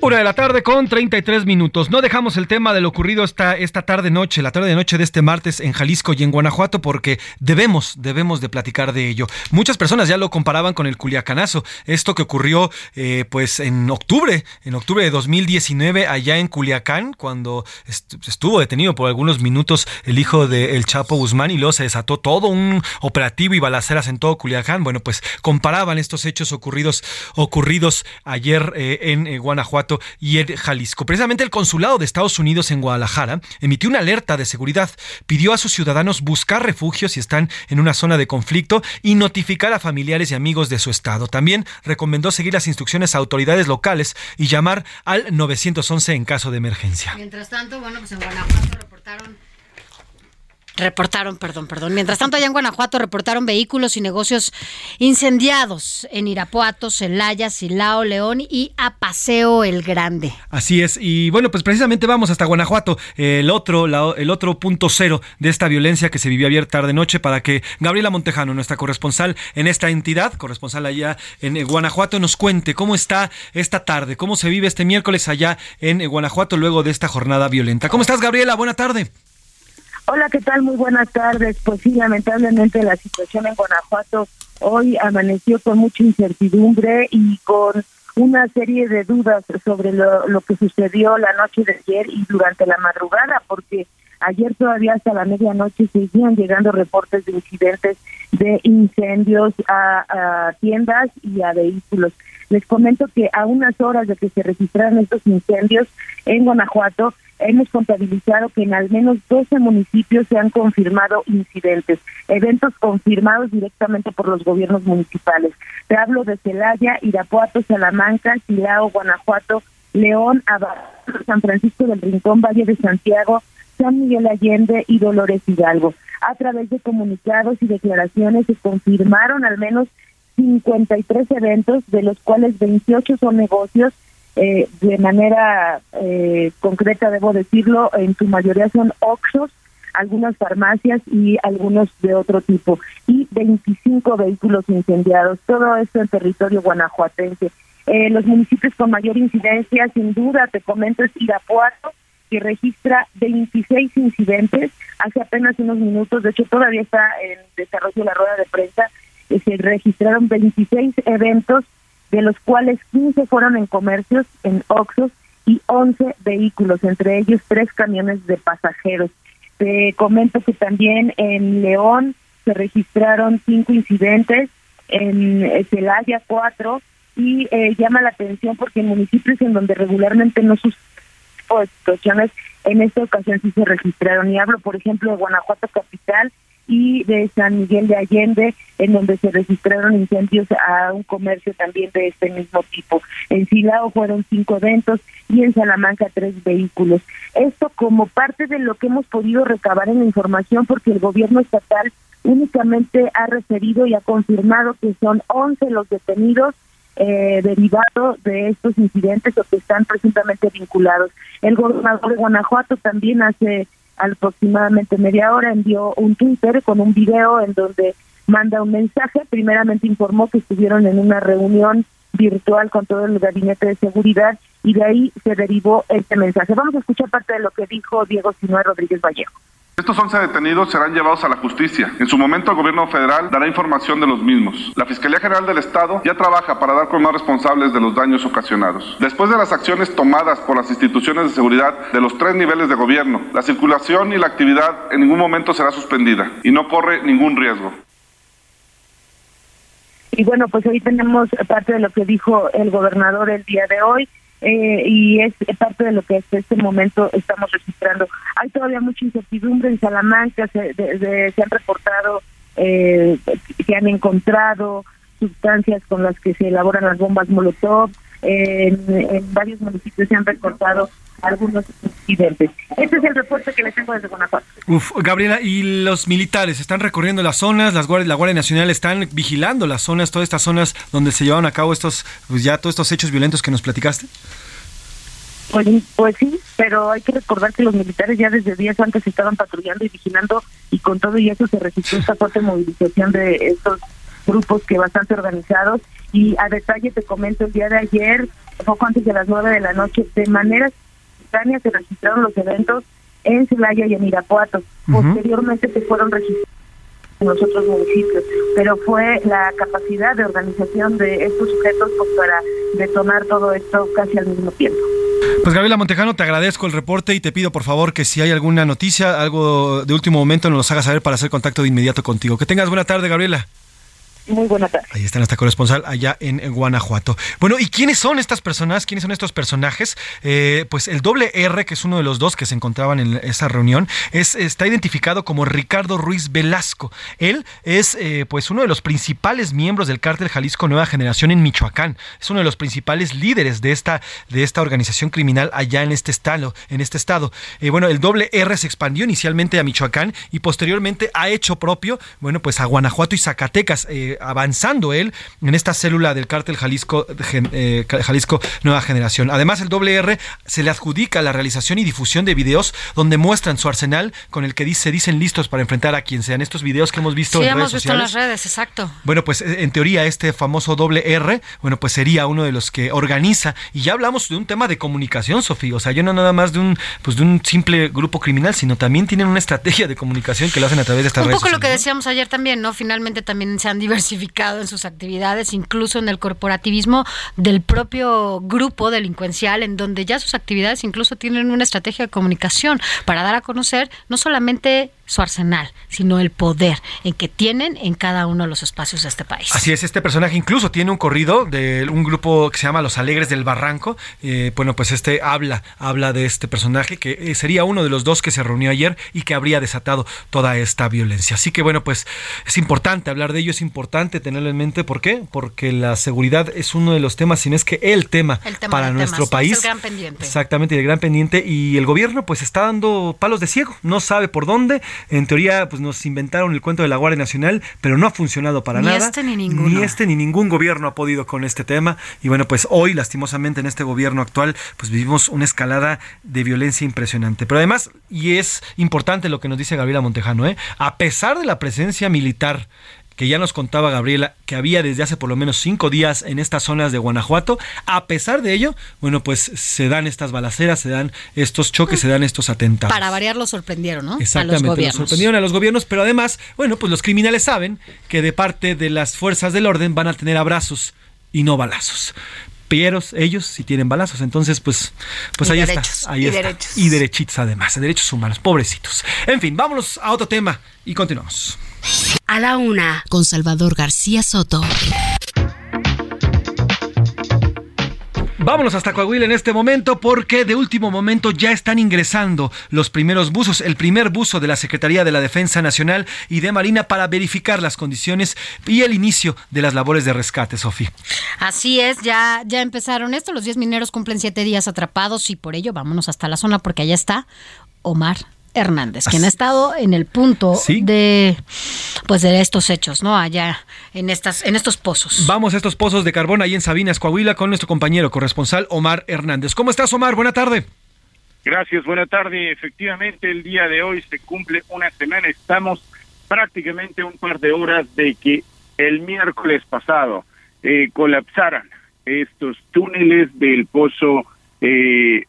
Una de la tarde con 33 minutos. No dejamos el tema de lo ocurrido esta, esta tarde noche, la tarde de noche de este martes en Jalisco y en Guanajuato, porque debemos, debemos de platicar de ello. Muchas personas ya lo comparaban con el Culiacanazo, esto que ocurrió eh, pues en octubre, en octubre de 2019 allá en Culiacán, cuando est- estuvo detenido por algunos minutos el hijo del Chapo Guzmán y luego se desató todo un operativo y balaceras en todo Culiacán. Bueno, pues comparaban estos hechos ocurridos, ocurridos ayer eh, en eh, Guanajuato y en Jalisco. Precisamente el consulado de Estados Unidos en Guadalajara emitió una alerta de seguridad, pidió a sus ciudadanos buscar refugio si están en una zona de conflicto y notificar a familiares y amigos de su estado. También recomendó seguir las instrucciones a autoridades locales y llamar al 911 en caso de emergencia. Mientras tanto, bueno, pues en Guanajuato reportaron. Reportaron, perdón, perdón. Mientras tanto, allá en Guanajuato reportaron vehículos y negocios incendiados en Irapuato, Celaya, Silao, León y a Paseo el Grande. Así es, y bueno, pues precisamente vamos hasta Guanajuato, el otro, la- el otro punto cero de esta violencia que se vivió ayer tarde noche para que Gabriela Montejano, nuestra corresponsal en esta entidad, corresponsal allá en eh, Guanajuato, nos cuente cómo está esta tarde, cómo se vive este miércoles allá en eh, Guanajuato luego de esta jornada violenta. ¿Cómo estás, Gabriela? Buena tarde. Hola, ¿qué tal? Muy buenas tardes. Pues sí, lamentablemente la situación en Guanajuato hoy amaneció con mucha incertidumbre y con una serie de dudas sobre lo, que sucedió la noche de ayer y durante la madrugada, porque ayer todavía hasta la medianoche seguían llegando reportes de incidentes de incendios a tiendas y a vehículos. Les comento que a unas horas de que se registraran estos incendios en Guanajuato, hemos contabilizado que en al menos 12 municipios se han confirmado incidentes, eventos confirmados directamente por los gobiernos municipales. Te hablo de Celaya, Irapuato, Salamanca, Silao, Guanajuato, León, Abad, San Francisco del Rincón, Valle de Santiago, San Miguel Allende y Dolores Hidalgo. A través de comunicados y declaraciones se confirmaron al menos 53 eventos, de los cuales 28 son negocios. Eh, de manera eh, concreta, debo decirlo, en su mayoría son Oxos, algunas farmacias y algunos de otro tipo, y 25 vehículos incendiados. Todo esto en territorio guanajuatense. Eh, los municipios con mayor incidencia, sin duda, te comento, es Irapuato, que registra 26 incidentes hace apenas unos minutos, de hecho todavía está en desarrollo la rueda de prensa, se registraron 26 eventos, de los cuales 15 fueron en comercios, en Oxos, y 11 vehículos, entre ellos tres camiones de pasajeros. Te comento que también en León se registraron cinco incidentes, en eh, Celaya cuatro, y eh, llama la atención porque en municipios en donde regularmente no de situaciones, en esta ocasión sí se registraron. Y hablo, por ejemplo, de Guanajuato Capital y de San Miguel de Allende, en donde se registraron incendios a un comercio también de este mismo tipo. En Silao fueron cinco eventos y en Salamanca tres vehículos. Esto como parte de lo que hemos podido recabar en la información, porque el gobierno estatal únicamente ha referido y ha confirmado que son 11 los detenidos eh, derivados de estos incidentes o que están presuntamente vinculados. El gobernador de Guanajuato también hace aproximadamente media hora envió un Twitter con un video en donde manda un mensaje. Primeramente informó que estuvieron en una reunión virtual con todo el gabinete de seguridad y de ahí se derivó este mensaje. Vamos a escuchar parte de lo que dijo Diego Sinué Rodríguez Vallejo. Estos 11 detenidos serán llevados a la justicia. En su momento, el gobierno federal dará información de los mismos. La Fiscalía General del Estado ya trabaja para dar con más responsables de los daños ocasionados. Después de las acciones tomadas por las instituciones de seguridad de los tres niveles de gobierno, la circulación y la actividad en ningún momento será suspendida y no corre ningún riesgo. Y bueno, pues hoy tenemos parte de lo que dijo el gobernador el día de hoy. Eh, y es parte de lo que hasta este momento estamos registrando. Hay todavía mucha incertidumbre en Salamanca, se, de- se han reportado eh, que han encontrado sustancias con las que se elaboran las bombas Molotov, en, en varios municipios se han reportado algunos incidentes. Este es el reporte que les tengo desde Guanajuato. Uf, Gabriela, ¿y los militares están recorriendo las zonas? Las guardias, la Guardia Nacional están vigilando las zonas, todas estas zonas donde se llevaron a cabo estos, pues ya todos estos hechos violentos que nos platicaste. Pues, pues sí, pero hay que recordar que los militares ya desde días antes estaban patrullando y vigilando y con todo y eso se registró esta fuerte movilización de estos grupos que bastante organizados y a detalle te comento el día de ayer poco antes de las nueve de la noche, de manera simultánea se registraron los eventos en Celaya y en Irapuato. Posteriormente se fueron registrados en los otros municipios, pero fue la capacidad de organización de estos sujetos pues, para detonar todo esto casi al mismo tiempo. Pues Gabriela Montejano, te agradezco el reporte y te pido por favor que si hay alguna noticia, algo de último momento, nos los hagas saber para hacer contacto de inmediato contigo. Que tengas buena tarde, Gabriela. Muy buena tarde. Ahí está nuestra corresponsal allá en Guanajuato. Bueno, ¿y quiénes son estas personas? ¿Quiénes son estos personajes? Eh, pues el doble R, que es uno de los dos que se encontraban en esa reunión, es, está identificado como Ricardo Ruiz Velasco. Él es eh, pues uno de los principales miembros del cártel Jalisco Nueva Generación en Michoacán. Es uno de los principales líderes de esta, de esta organización criminal allá en este estado. En este estado. Eh, bueno, el doble R se expandió inicialmente a Michoacán y posteriormente ha hecho propio, bueno, pues a Guanajuato y Zacatecas. Avanzando él en esta célula del cártel Jalisco, eh, Jalisco Nueva Generación. Además, el doble R se le adjudica la realización y difusión de videos donde muestran su arsenal con el que dice, dicen listos para enfrentar a quien sean. Estos videos que hemos visto Sí, en hemos redes visto en las redes, exacto. Bueno, pues eh, en teoría este famoso doble R, bueno, pues sería uno de los que organiza. Y ya hablamos de un tema de comunicación, Sofía. O sea, yo no nada más de un, pues de un simple grupo criminal, sino también tienen una estrategia de comunicación que lo hacen a través de estas Un redes poco lo que decíamos ayer también, ¿no? Finalmente también se han diversificado en sus actividades, incluso en el corporativismo del propio grupo delincuencial, en donde ya sus actividades incluso tienen una estrategia de comunicación para dar a conocer no solamente su arsenal, sino el poder en que tienen en cada uno de los espacios de este país. Así es, este personaje incluso tiene un corrido de un grupo que se llama Los Alegres del Barranco. Eh, bueno, pues este habla, habla de este personaje que eh, sería uno de los dos que se reunió ayer y que habría desatado toda esta violencia. Así que bueno, pues es importante hablar de ello, es importante tenerlo en mente. ¿Por qué? Porque la seguridad es uno de los temas, si no es que el tema, El tema para nuestro país. es el gran pendiente. Exactamente, el gran pendiente. Y el gobierno pues está dando palos de ciego, no sabe por dónde. En teoría pues nos inventaron el cuento de la Guardia Nacional, pero no ha funcionado para Ni nada. este ni ninguno. Ni este ni ningún gobierno ha podido con este tema. Y bueno, pues hoy lastimosamente en este gobierno actual pues vivimos una escalada de violencia impresionante. Pero además, y es importante lo que nos dice Gabriela Montejano, ¿eh? a pesar de la presencia militar que ya nos contaba Gabriela, que había desde hace por lo menos cinco días en estas zonas de Guanajuato. A pesar de ello, bueno, pues se dan estas balaceras, se dan estos choques, se dan estos atentados. Para variar lo sorprendieron, ¿no? Exactamente, a los gobiernos. sorprendieron a los gobiernos, pero además, bueno, pues los criminales saben que de parte de las fuerzas del orden van a tener abrazos y no balazos. Pero ellos sí tienen balazos, entonces pues, pues Y ahí derechos, está. Ahí y está. derechos. Y derechitos además, derechos humanos, pobrecitos. En fin, vámonos a otro tema y continuamos. A la una, con Salvador García Soto. Vámonos hasta Coahuila en este momento porque de último momento ya están ingresando los primeros buzos, el primer buzo de la Secretaría de la Defensa Nacional y de Marina para verificar las condiciones y el inicio de las labores de rescate, Sofía. Así es, ya, ya empezaron esto. Los 10 mineros cumplen siete días atrapados y por ello vámonos hasta la zona porque allá está Omar Hernández, quien ha estado en el punto de pues de estos hechos, ¿no? Allá en estas en estos pozos. Vamos a estos pozos de carbón ahí en Sabinas, Coahuila, con nuestro compañero corresponsal Omar Hernández. ¿Cómo estás, Omar? Buena tarde. Gracias, buena tarde. Efectivamente, el día de hoy se cumple una semana. Estamos prácticamente un par de horas de que el miércoles pasado eh, colapsaran estos túneles del pozo eh,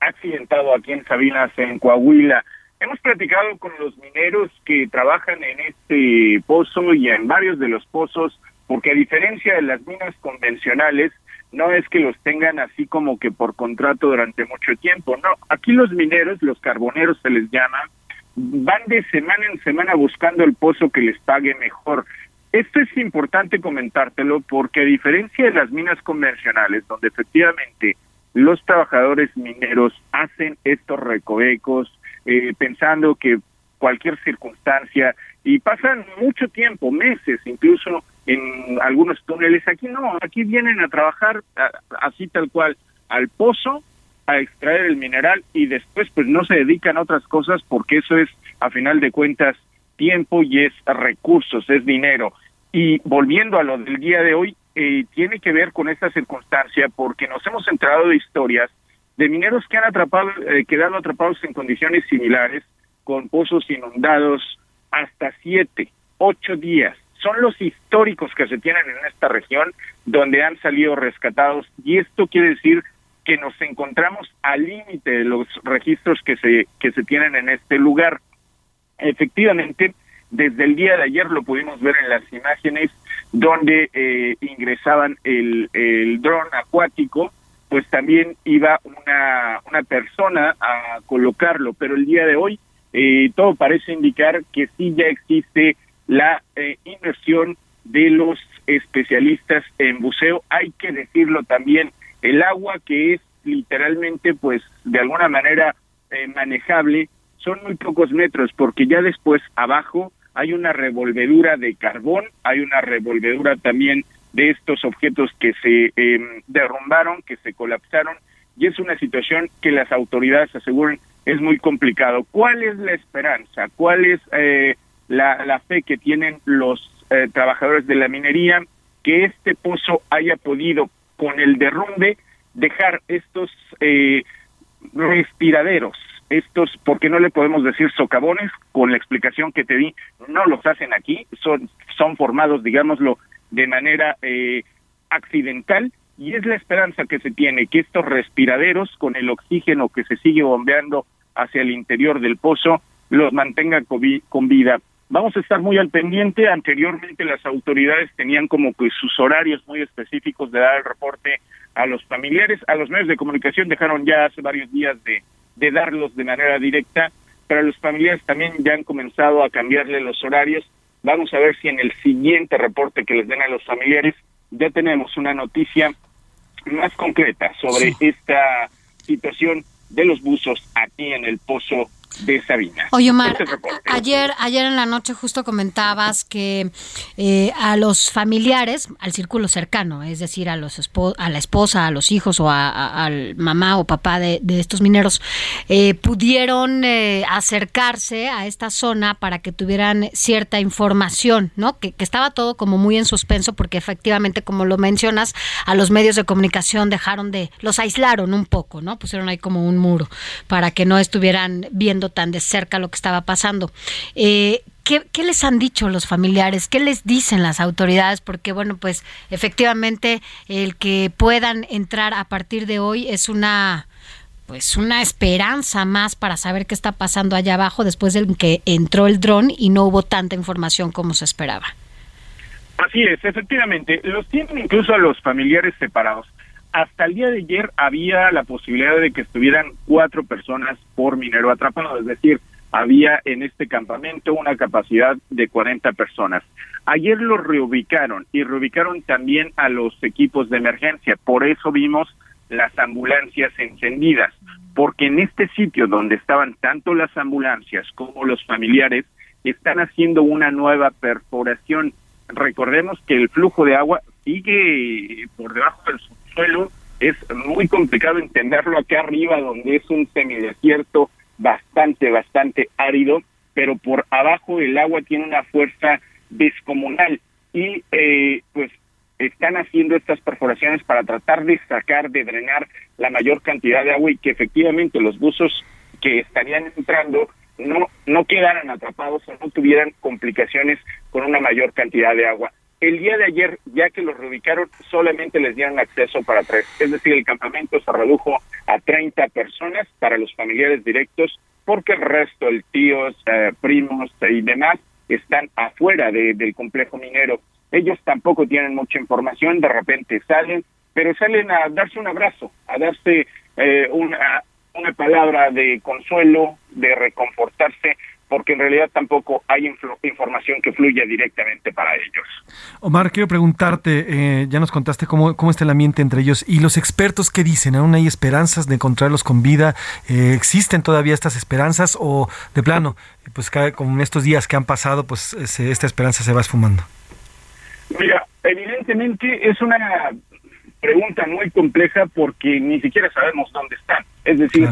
accidentado aquí en Sabinas, en Coahuila. Hemos platicado con los mineros que trabajan en este pozo y en varios de los pozos, porque a diferencia de las minas convencionales, no es que los tengan así como que por contrato durante mucho tiempo, no. Aquí los mineros, los carboneros se les llama, van de semana en semana buscando el pozo que les pague mejor. Esto es importante comentártelo porque a diferencia de las minas convencionales, donde efectivamente los trabajadores mineros hacen estos recovecos eh, pensando que cualquier circunstancia y pasan mucho tiempo, meses incluso en algunos túneles. Aquí no, aquí vienen a trabajar así tal cual al pozo a extraer el mineral y después pues no se dedican a otras cosas porque eso es a final de cuentas tiempo y es recursos, es dinero. Y volviendo a lo del día de hoy, eh, tiene que ver con esta circunstancia porque nos hemos enterado de historias de mineros que han atrapado, eh, quedado atrapados en condiciones similares, con pozos inundados hasta siete, ocho días son los históricos que se tienen en esta región donde han salido rescatados y esto quiere decir que nos encontramos al límite de los registros que se que se tienen en este lugar. Efectivamente, desde el día de ayer lo pudimos ver en las imágenes donde eh, ingresaban el, el dron acuático, pues también iba una, persona a colocarlo, pero el día de hoy eh, todo parece indicar que sí ya existe la eh, inversión de los especialistas en buceo. Hay que decirlo también, el agua que es literalmente, pues, de alguna manera eh, manejable, son muy pocos metros, porque ya después abajo hay una revolvedura de carbón, hay una revolvedura también de estos objetos que se eh, derrumbaron, que se colapsaron, y es una situación que las autoridades aseguran es muy complicado. ¿Cuál es la esperanza? ¿Cuál es eh, la, la fe que tienen los eh, trabajadores de la minería? Que este pozo haya podido, con el derrumbe, dejar estos eh, respiraderos, estos, porque no le podemos decir socavones, con la explicación que te di, no los hacen aquí, son, son formados, digámoslo, de manera eh, accidental, y es la esperanza que se tiene, que estos respiraderos, con el oxígeno que se sigue bombeando hacia el interior del pozo, los mantengan con vi- con vida. Vamos a estar muy al pendiente. Anteriormente las autoridades tenían como que sus horarios muy específicos de dar el reporte a los familiares. A los medios de comunicación dejaron ya hace varios días de, de darlos de manera directa, pero los familiares también ya han comenzado a cambiarle los horarios. Vamos a ver si en el siguiente reporte que les den a los familiares ya tenemos una noticia más concreta sobre esta situación de los buzos aquí en el pozo de Sabina. Oye, Omar, Este ayer, ayer en la noche justo comentabas que eh, a los familiares, al círculo cercano, es decir, a los a la esposa, a los hijos o a- a- al mamá o papá de, de estos mineros, eh, pudieron eh, acercarse a esta zona para que tuvieran cierta información, ¿no? Que, que estaba todo como muy en suspenso porque efectivamente, como lo mencionas, a los medios de comunicación dejaron de, los aislaron un poco, ¿no? Pusieron ahí como un muro para que no estuvieran viendo tan de cerca lo que estaba pasando. Eh, ¿Qué, qué les han dicho los familiares? ¿Qué les dicen las autoridades? Porque, bueno, pues efectivamente el que puedan entrar a partir de hoy es una pues una esperanza más para saber qué está pasando allá abajo después de que entró el dron y no hubo tanta información como se esperaba. Así es, efectivamente. Los tienen incluso a los familiares separados. Hasta el día de ayer había la posibilidad de que estuvieran cuatro personas por minero atrapado, es decir, había en este campamento una capacidad de 40 personas. Ayer los reubicaron y reubicaron también a los equipos de emergencia. Por eso vimos las ambulancias encendidas, porque en este sitio donde estaban tanto las ambulancias como los familiares, están haciendo una nueva perforación. Recordemos que el flujo de agua sigue por debajo del subsuelo, es muy complicado entenderlo acá arriba donde es un semidesierto bastante, bastante árido, pero por abajo el agua tiene una fuerza descomunal y eh, pues están haciendo estas perforaciones para tratar de sacar, de drenar la mayor cantidad de agua y que efectivamente los buzos que estarían entrando no, no quedaran atrapados o no tuvieran complicaciones con una mayor cantidad de agua. El día de ayer, ya que los reubicaron, solamente les dieron acceso para tres. Es decir, el campamento se redujo a 30 personas para los familiares directos, porque el resto, el tíos, eh, primos y demás, están afuera de- del complejo minero. Ellos tampoco tienen mucha información, de repente salen, pero salen a darse un abrazo, a darse eh, una, una palabra de consuelo, de reconfortarse, porque en realidad tampoco hay influ- información que fluya directamente para ellos. Omar, quiero preguntarte, eh, ya nos contaste cómo, cómo está el ambiente entre ellos y los expertos qué dicen, ¿aún hay esperanzas de encontrarlos con vida? Eh, ¿Existen todavía estas esperanzas o de plano, pues en estos días que han pasado, pues se- esta esperanza se va esfumando? Mira, evidentemente es una pregunta muy compleja porque ni siquiera sabemos dónde están. Es decir,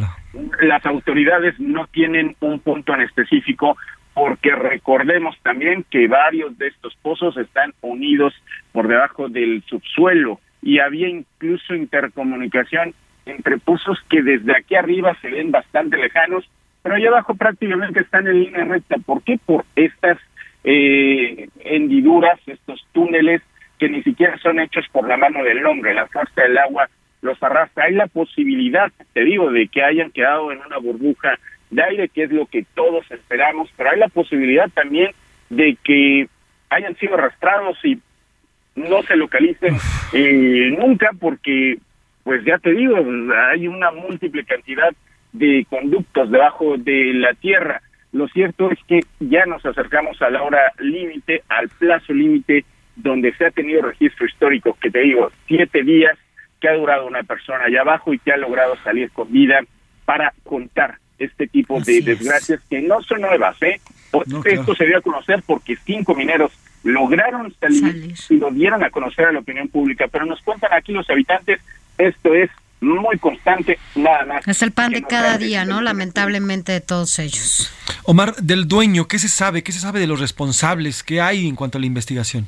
las autoridades no tienen un punto en específico porque recordemos también que varios de estos pozos están unidos por debajo del subsuelo y había incluso intercomunicación entre pozos que desde aquí arriba se ven bastante lejanos, pero allá abajo prácticamente están en línea recta. ¿Por qué? Por estas eh, hendiduras, estos túneles que ni siquiera son hechos por la mano del hombre, la fuerza del agua los arrastra. Hay la posibilidad, te digo, de que hayan quedado en una burbuja de aire, que es lo que todos esperamos, pero hay la posibilidad también de que hayan sido arrastrados y no se localicen eh, nunca porque, pues ya te digo, hay una múltiple cantidad de conductos debajo de la tierra. Lo cierto es que ya nos acercamos a la hora límite, al plazo límite, donde se ha tenido registro histórico, que te digo, siete días que ha durado una persona allá abajo y que ha logrado salir con vida para contar este tipo de desgracias que no son nuevas, ¿eh? Por- Esto se dio a conocer porque cinco mineros lograron salir, y lo dieron a conocer a la opinión pública, pero nos cuentan aquí los habitantes, esto es muy constante, nada más. Es el pan de cada día, ¿no? Lamentablemente de todos ellos. Omar, del dueño, ¿qué se sabe? ¿Qué se sabe de los responsables? ¿Qué hay en cuanto a la investigación?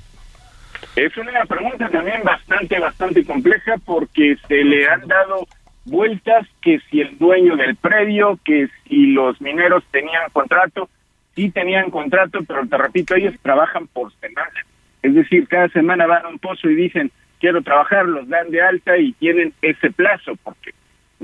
Es una pregunta también bastante, bastante compleja porque se le han dado vueltas que si el dueño del predio, que si los mineros tenían contrato, sí tenían contrato, pero te repito, ellos trabajan por semana. Es decir, cada semana van a un pozo y dicen, quiero trabajar, los dan de alta y tienen ese plazo porque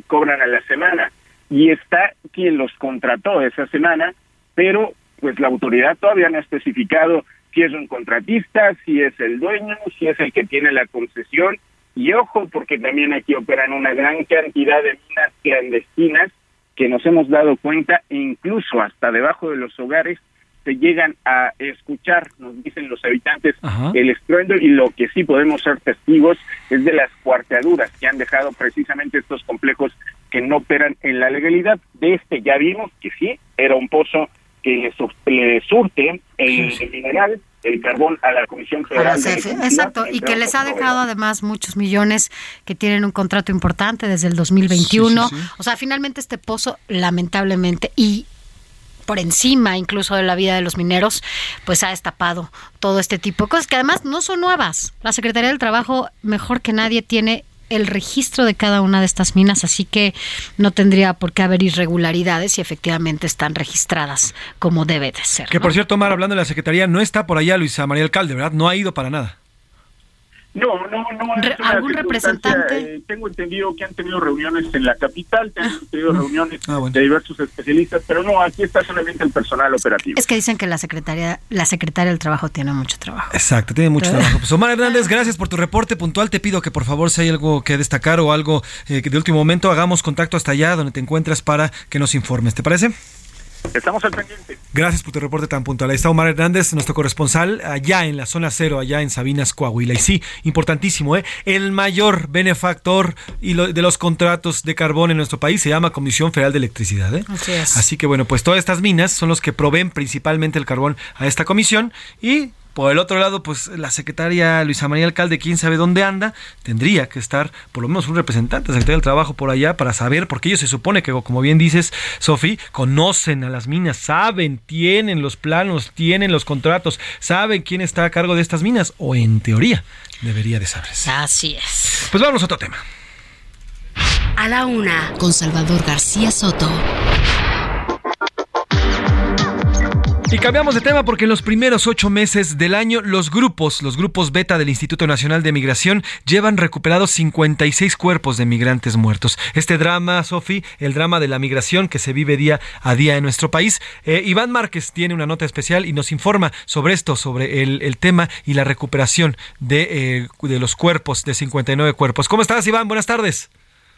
cobran a la semana. Y está quien los contrató esa semana, pero pues la autoridad todavía no ha especificado si es un contratista, si es el dueño, si es el que tiene la concesión. Y ojo, porque también aquí operan una gran cantidad de minas clandestinas que nos hemos dado cuenta, e incluso hasta debajo de los hogares se llegan a escuchar, nos dicen los habitantes, Ajá. el estruendo y lo que sí podemos ser testigos es de las cuarteaduras que han dejado precisamente estos complejos que no operan en la legalidad. De este ya vimos que sí, era un pozo que le surte el mineral, el carbón a la Comisión A la de Electricidad, Exacto, y que les ha dejado además muchos millones que tienen un contrato importante desde el 2021. Sí, sí, sí. O sea, finalmente este pozo, lamentablemente, y por encima incluso de la vida de los mineros, pues ha destapado todo este tipo de cosas que además no son nuevas. La Secretaría del Trabajo, mejor que nadie, tiene el registro de cada una de estas minas, así que no tendría por qué haber irregularidades si efectivamente están registradas como debe de ser. Que por cierto, Omar, hablando de la Secretaría, no está por allá Luisa María Alcalde, ¿verdad? No ha ido para nada. No, no, no. es Re- una ¿algún representante? eh, tengo entendido que han tenido reuniones en la capital, que Ah. han tenido reuniones Ah, de diversos especialistas, pero no, aquí está solamente el personal operativo. Es que dicen que la secretaria, la secretaria del Trabajo tiene mucho trabajo. Exacto, tiene mucho trabajo. Pues Omar Hernández, gracias por tu reporte puntual. Te pido que por favor, si hay algo que destacar o algo eh, que de último momento, hagamos contacto hasta allá donde te encuentras para que nos informes. ¿Te parece? Estamos al pendiente. Gracias por tu reporte tan puntual. Ahí está Omar Hernández, nuestro corresponsal, allá en la zona cero, allá en Sabinas, Coahuila. Y sí, importantísimo, ¿eh? El mayor benefactor y lo- de los contratos de carbón en nuestro país se llama Comisión Federal de Electricidad, ¿eh? Así es. Así que bueno, pues todas estas minas son los que proveen principalmente el carbón a esta comisión y por el otro lado, pues la secretaria Luisa María Alcalde, quién sabe dónde anda, tendría que estar por lo menos un representante de la Secretaría del Trabajo por allá para saber, porque ellos se supone que, como bien dices, Sofi, conocen a las minas, saben, tienen los planos, tienen los contratos, saben quién está a cargo de estas minas, o en teoría debería de saberse. Así es. Pues vamos a otro tema. A la una, con Salvador García Soto. Y cambiamos de tema porque en los primeros ocho meses del año los grupos, los grupos beta del Instituto Nacional de Migración llevan recuperados 56 cuerpos de migrantes muertos. Este drama, Sofi, el drama de la migración que se vive día a día en nuestro país. Eh, Iván Márquez tiene una nota especial y nos informa sobre esto, sobre el, tema y la recuperación de, eh, de los cuerpos, de 59 cuerpos. ¿Cómo estás, Iván? Buenas tardes.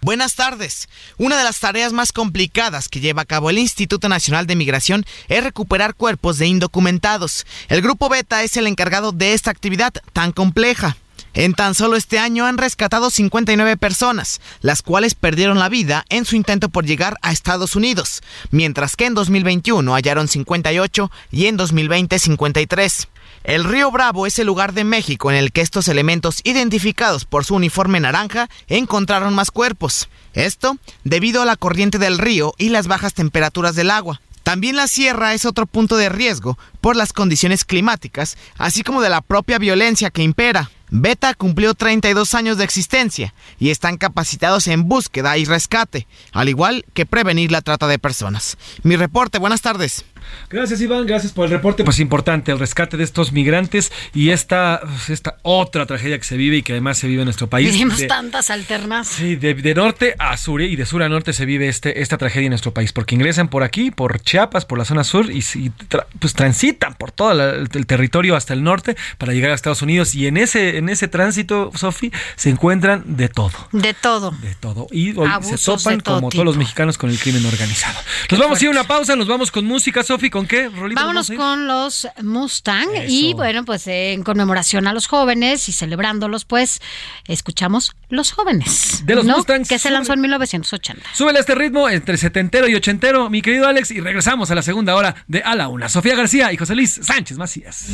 Buenas tardes. Una de las tareas más complicadas que lleva a cabo el Instituto Nacional de Migración es recuperar cuerpos de indocumentados. El grupo Beta es el encargado de esta actividad tan compleja. En tan solo este año han rescatado 59 personas, las cuales perdieron la vida en su intento por llegar a Estados Unidos, mientras que en 2021 hallaron 58 y en 2020 53. El río Bravo es el lugar de México en el que estos elementos identificados por su uniforme naranja encontraron más cuerpos. Esto debido a la corriente del río y las bajas temperaturas del agua. También la sierra es otro punto de riesgo por las condiciones climáticas, así como de la propia violencia que impera. Beta cumplió 32 años de existencia y están capacitados en búsqueda y rescate, al igual que prevenir la trata de personas. Mi reporte, buenas tardes. Gracias, Iván. Gracias por el reporte. Pues importante, el rescate de estos migrantes y esta, esta otra tragedia que se vive y que además se vive en nuestro país. Vivimos De- tantas alternas. Sí, de, de norte a sur ¿eh? y de sur a norte se vive este, esta tragedia en nuestro país, porque ingresan por aquí, por Chiapas, por la zona sur, y, si tra- pues transitan por todo la- el, el territorio hasta el norte para llegar a Estados Unidos. Y en ese, en ese tránsito, Sofi, se encuentran de todo. De todo. De todo. Y hoy se topan, todo como tipo. todos los mexicanos, con el crimen organizado. Nos vamos a ir a una pausa, nos vamos con música, Sofi, ¿con qué? Rolita, Vámonos con los Mustang y bueno, pues eh, en conmemoración a los jóvenes y celebrándolos, pues escuchamos Los Jóvenes. De los ¿no? Mustangs, Que se lanzó en 1980. Súbele a este ritmo entre setentero y ochentero, mi querido Alex, y regresamos a la segunda hora de A la Una. Sofía García y José Luis Sánchez Macías.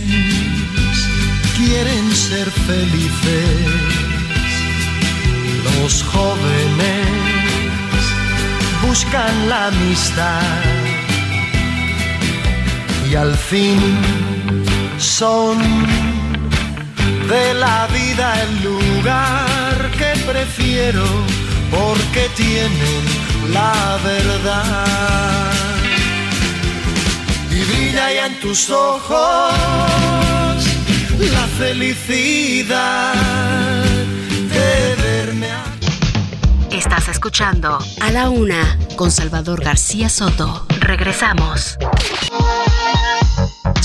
quieren ser felices. Los jóvenes buscan la amistad y al fin son de la vida el lugar que prefiero porque tienen la verdad. Y brilla ya en tus ojos la felicidad de verme. a- Estás escuchando A la Una con Salvador García Soto. Regresamos.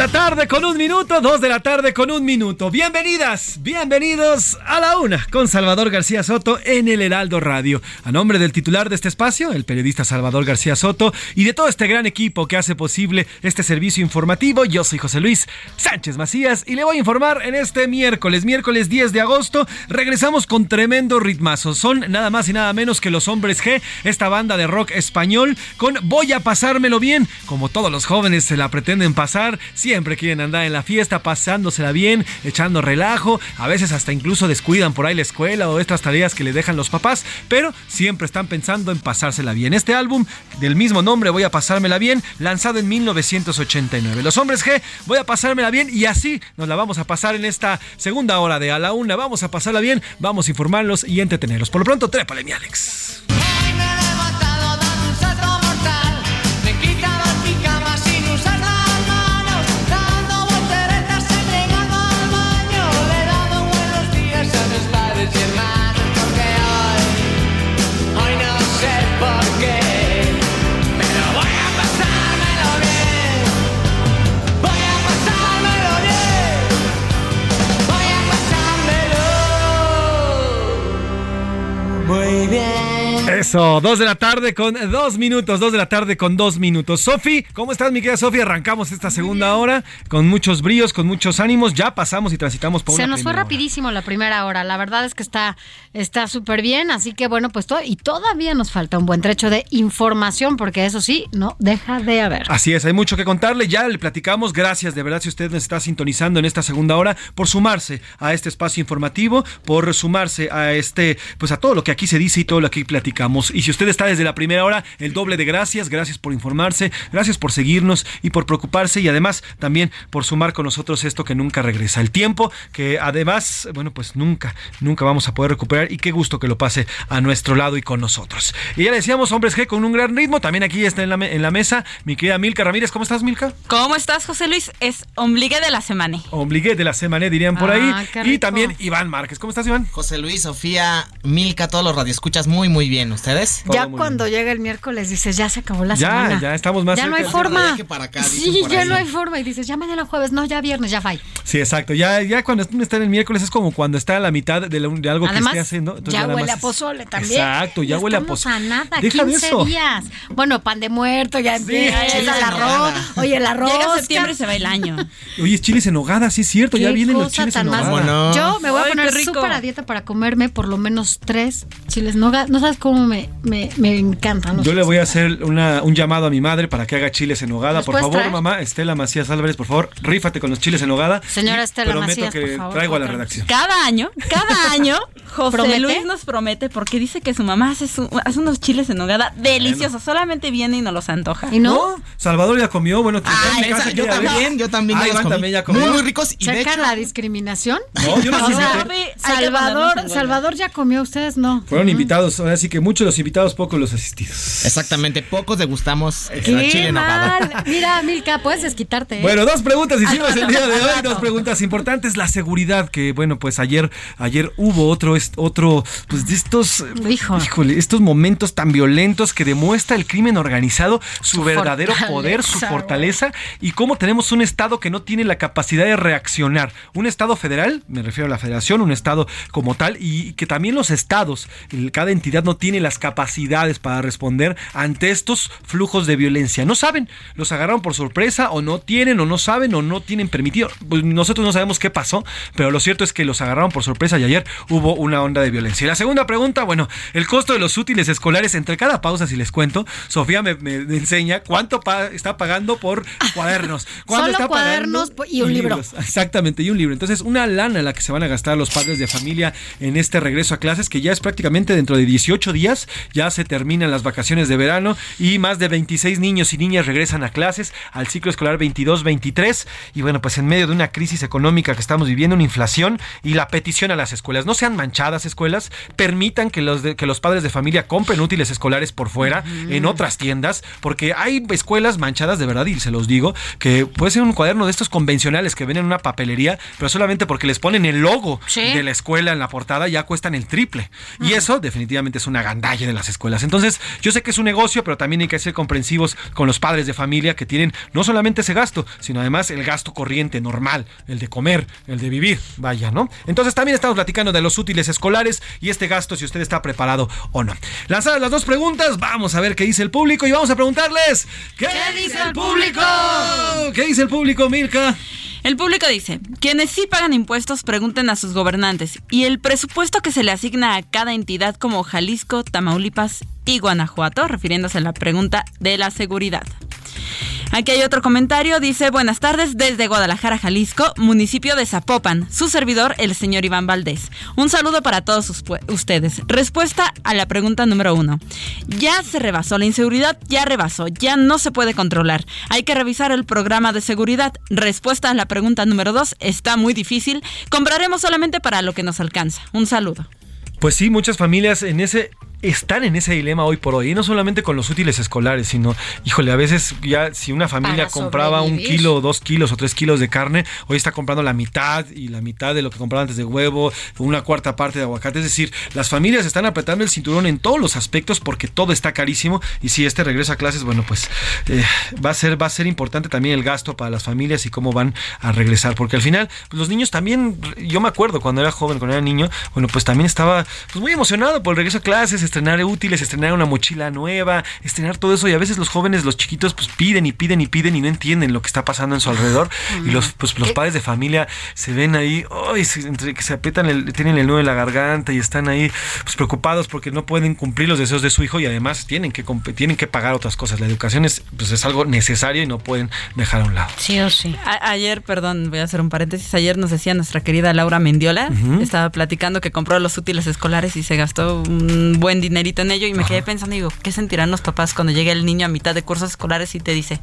La tarde con un minuto, dos de la tarde con un minuto. Bienvenidas, bienvenidos a la una con Salvador García Soto en el Heraldo Radio. A nombre del titular de este espacio, el periodista Salvador García Soto, y de todo este gran equipo que hace posible este servicio informativo, yo soy José Luis Sánchez Macías y le voy a informar en este miércoles, miércoles 10 de agosto, regresamos con tremendo ritmazo. Son nada más y nada menos que los Hombres G, esta banda de rock español con Voy a pasármelo bien, como todos los jóvenes se la pretenden pasar, siempre quieren andar en la fiesta pasándosela bien, echando relajo, a veces hasta incluso descuidan por ahí la escuela o estas tareas que les dejan los papás, pero siempre están pensando en pasársela bien. Este álbum del mismo nombre, Voy a pasármela bien, lanzado en 1989. Los Hombres G, Voy a pasármela bien y así nos la vamos a pasar en esta segunda hora de A la Una. Vamos a pasarla bien, vamos a informarlos y entretenerlos. Por lo pronto, trépale mi Alex. Eso, dos de la tarde con dos minutos, dos de la tarde con dos minutos. Sofi, ¿cómo estás, mi querida Sofi? Arrancamos esta segunda hora con muchos bríos, con muchos ánimos. Ya pasamos y transitamos por Se una nos fue hora. rapidísimo la primera hora. La verdad es que está está súper bien. Así que bueno, pues todo. Y todavía nos falta un buen trecho de información, porque eso sí, no deja de haber. Así es, hay mucho que contarle, ya le platicamos, gracias de verdad si usted nos está sintonizando en esta segunda hora por sumarse a este espacio informativo, por sumarse a este, pues a todo lo que aquí se dice y todo lo que aquí platicamos. Estamos. Y si usted está desde la primera hora, el doble de gracias. Gracias por informarse, gracias por seguirnos y por preocuparse y además también por sumar con nosotros esto que nunca regresa. El tiempo que además, bueno, pues nunca, nunca vamos a poder recuperar y qué gusto que lo pase a nuestro lado y con nosotros. Y ya le decíamos, hombres G con un gran ritmo. También aquí está en la, en la mesa mi querida Milka Ramírez. ¿Cómo estás, Milka? ¿Cómo estás, José Luis? Es ombligue de la semana. Obligué de la semana, dirían por ahí. Ah, qué Y también Iván Márquez. ¿Cómo estás, Iván? José Luis, Sofía, Milka, todos los radioescuchas muy, muy bien. ¿Ustedes? Ya cuando llega el miércoles dices, ya se acabó la Ya, semana. ya estamos más Ya no hay forma. para acá, sí, ya ahí. no hay forma. Y dices, ya mañana jueves, no, ya viernes, ya fue. Sí, exacto. Ya, ya cuando está en el miércoles es como cuando está a la mitad de, la- de algo Además, que esté haciendo. Entonces ya huele a pozole también. Exacto, ya huele a pozole. a nada, Deja de 15 eso. días. Bueno, pan de muerto, ya empieza el en arroz. Oye, el arroz. Llega septiembre y se va el año. <laughs> Oye, es chiles en nogada, sí es cierto. Ya vienen los chiles en nogada. Yo me voy a poner súper a dieta para comerme por lo menos tres chiles nogada. No sabes cómo me, me, me encantan Yo le voy a hacer una- un llamado a mi madre para que haga chiles en nogada. ¿Los Por favor, traer? mamá, Estela Macías Álvarez, por favor, rífate con los chiles en nogada. Señora Estela prometo Macías, que por favor, traigo a la redacción. Cada año, cada <laughs> año, José ¿Promete? Luis nos promete porque dice que su mamá hace, su- hace unos chiles en nogada deliciosos. Solamente viene y nos los antoja. ¿Y no? Salvador ya comió, bueno, mi esa- casa yo también, yo también Ah, Iván comí. también ya comió. Muy, muy ricos y de ¿Checa hecho... la discriminación? No, yo no O sé sea, si- Hay que Salvador, Salvador ya comió, ustedes no. Fueron invitados, ahora sí que muchos los invitados, pocos los asistidos. Exactamente, pocos degustamos la Qué chile mal. Mira, Milka, puedes desquitarte. ¿eh? Bueno, dos preguntas hicimos el día de hoy, dos preguntas importantes. La seguridad, que bueno, pues ayer, ayer hubo otro, otro, pues de estos, Hijo. híjole, estos momentos tan violentos que demuestra el crimen organizado, su, Su verdadero poder, su fortaleza, y cómo tenemos un Estado que no tiene la capacidad de reaccionar. Un Estado federal, me refiero a la federación, un Estado como tal, y que también los estados, el- cada entidad no tiene las capacidades para responder ante estos flujos de violencia. No saben, los agarraron por sorpresa o no tienen o no saben o no tienen permitido. Pues nosotros no sabemos qué pasó, pero lo cierto es que los agarraron por sorpresa y ayer hubo una onda de violencia. Y la segunda pregunta, bueno, el costo de los útiles escolares, entre cada pausa, si les cuento, Sofía me, me enseña cuánto pa- está pagando por <laughs> cuadernos. cuánto Solo está cuadernos pagando y un libro. Exactamente, y un libro. Entonces, una lana la que se van a gastar los padres de familia en este regreso a clases, que ya es prácticamente dentro de 18 días, ya se terminan las vacaciones de verano y más de 26 niños y niñas regresan a clases al ciclo escolar 22-23. Y bueno, pues en medio de una crisis económica que estamos viviendo, una inflación y la petición a las escuelas, no sean manchadas escuelas, permitan que los, de- que los padres de familia compren útiles escolares por fuera, en otras tiendas, porque hay escuelas manchadas de verdad, y se los digo, que puede ser un cuaderno de estos convencionales que ven en una papelería, pero solamente porque les ponen el logo Sí. de la escuela en la portada ya cuestan el triple. Y eso definitivamente es una gandalla de las escuelas. Entonces, yo sé que es un negocio, pero también hay que ser comprensivos con los padres de familia que tienen no solamente ese gasto, sino además el gasto corriente normal, el de comer, el de vivir, vaya, ¿no? Entonces también estamos platicando de los útiles escolares y este gasto si usted está preparado o no. Lanzadas las dos preguntas, vamos a ver qué dice el público y vamos a preguntarles ¿Qué, dice el público? ¿Qué dice el público, Milka? El público dice, quienes sí pagan impuestos pregunten a sus gobernantes. Y el presupuesto que se le asigna a cada entidad como Jalisco, Tamaulipas y Guanajuato, refiriéndose a la pregunta de la seguridad. Aquí hay otro comentario, dice, buenas tardes desde Guadalajara, Jalisco, municipio de Zapopan, su servidor, el señor Iván Valdés. Un saludo para todos ustedes. Respuesta a la pregunta número uno. Ya se rebasó, la inseguridad ya rebasó, ya no se puede controlar. Hay que revisar el programa de seguridad. Respuesta a la pregunta número dos, está muy difícil. Compraremos solamente para lo que nos alcanza. Un saludo. Pues sí, muchas familias en ese están en ese dilema hoy por hoy, y no solamente con los útiles escolares, sino, híjole, a veces ya si una familia compraba un kilo, dos kilos o tres kilos de carne, hoy está comprando la mitad y la mitad de lo que compraba antes de huevo, una cuarta parte de aguacate, es decir, las familias están apretando el cinturón en todos los aspectos porque todo está carísimo y si este regreso a clases, bueno, pues eh, va a ser va a ser importante también el gasto para las familias y cómo van a regresar, porque al final pues, los niños también, yo me acuerdo cuando era joven, cuando era niño, bueno, pues también estaba pues muy emocionado por el regreso a clases, estrenar útiles, estrenar una mochila nueva, estrenar todo eso y a veces los jóvenes, los chiquitos pues piden y piden y piden y no entienden lo que está pasando en su alrededor y los pues los padres de familia se ven ahí, ay, se- entre que se aprietan el, tienen el nudo en la garganta y están ahí pues preocupados porque no pueden cumplir los deseos de su hijo y además tienen que comp- tienen que pagar otras cosas. La educación es pues es algo necesario y no pueden dejar a un lado. Sí o sí. A- ayer, perdón, voy a hacer un paréntesis. Ayer nos decía nuestra querida Laura Mendiola, estaba platicando que compró los útiles escolares y se gastó un buen invierten dinerito en ello y me quedé pensando, digo, ¿qué sentirán los papás cuando llegue el niño a mitad de cursos escolares y te dice,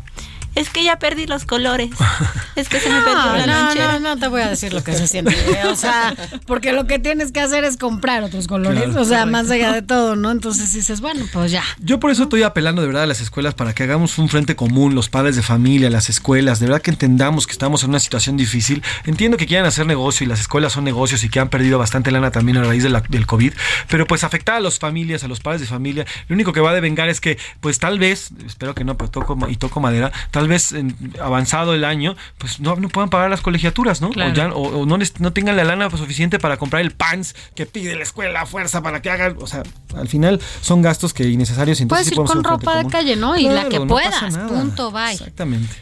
es que ya perdí los colores, <laughs> es que se me perdió la No, lonchera? no, no te voy a decir lo que se siente. O sea, porque lo que tienes que hacer es comprar otros colores. Claro, o sea, correcto. más allá de todo, ¿no? Entonces dices, bueno, pues ya. Yo por eso estoy apelando de verdad a las escuelas para que hagamos un frente común, los padres de familia, las escuelas, de verdad que entendamos que estamos en una situación difícil. Entiendo que quieran hacer negocio y las escuelas son negocios y que han perdido bastante lana también a raíz de la- del COVID, pero pues afectar a las familias, a los padres de familia, lo único que va a devengar es que pues tal vez, espero que no, pero toco y toco madera, tal vez en- avanzado el año, pues no, no puedan pagar las colegiaturas, ¿no? Claro. O, ya- o- o no, les- no tengan la lana suficiente para comprar el pants que pide la escuela a fuerza para que hagan, o sea, al final son gastos que innecesarios. entonces Puedes ir con ropa de común. calle, ¿no? Y la que puedas. Punto, bye. Exactamente.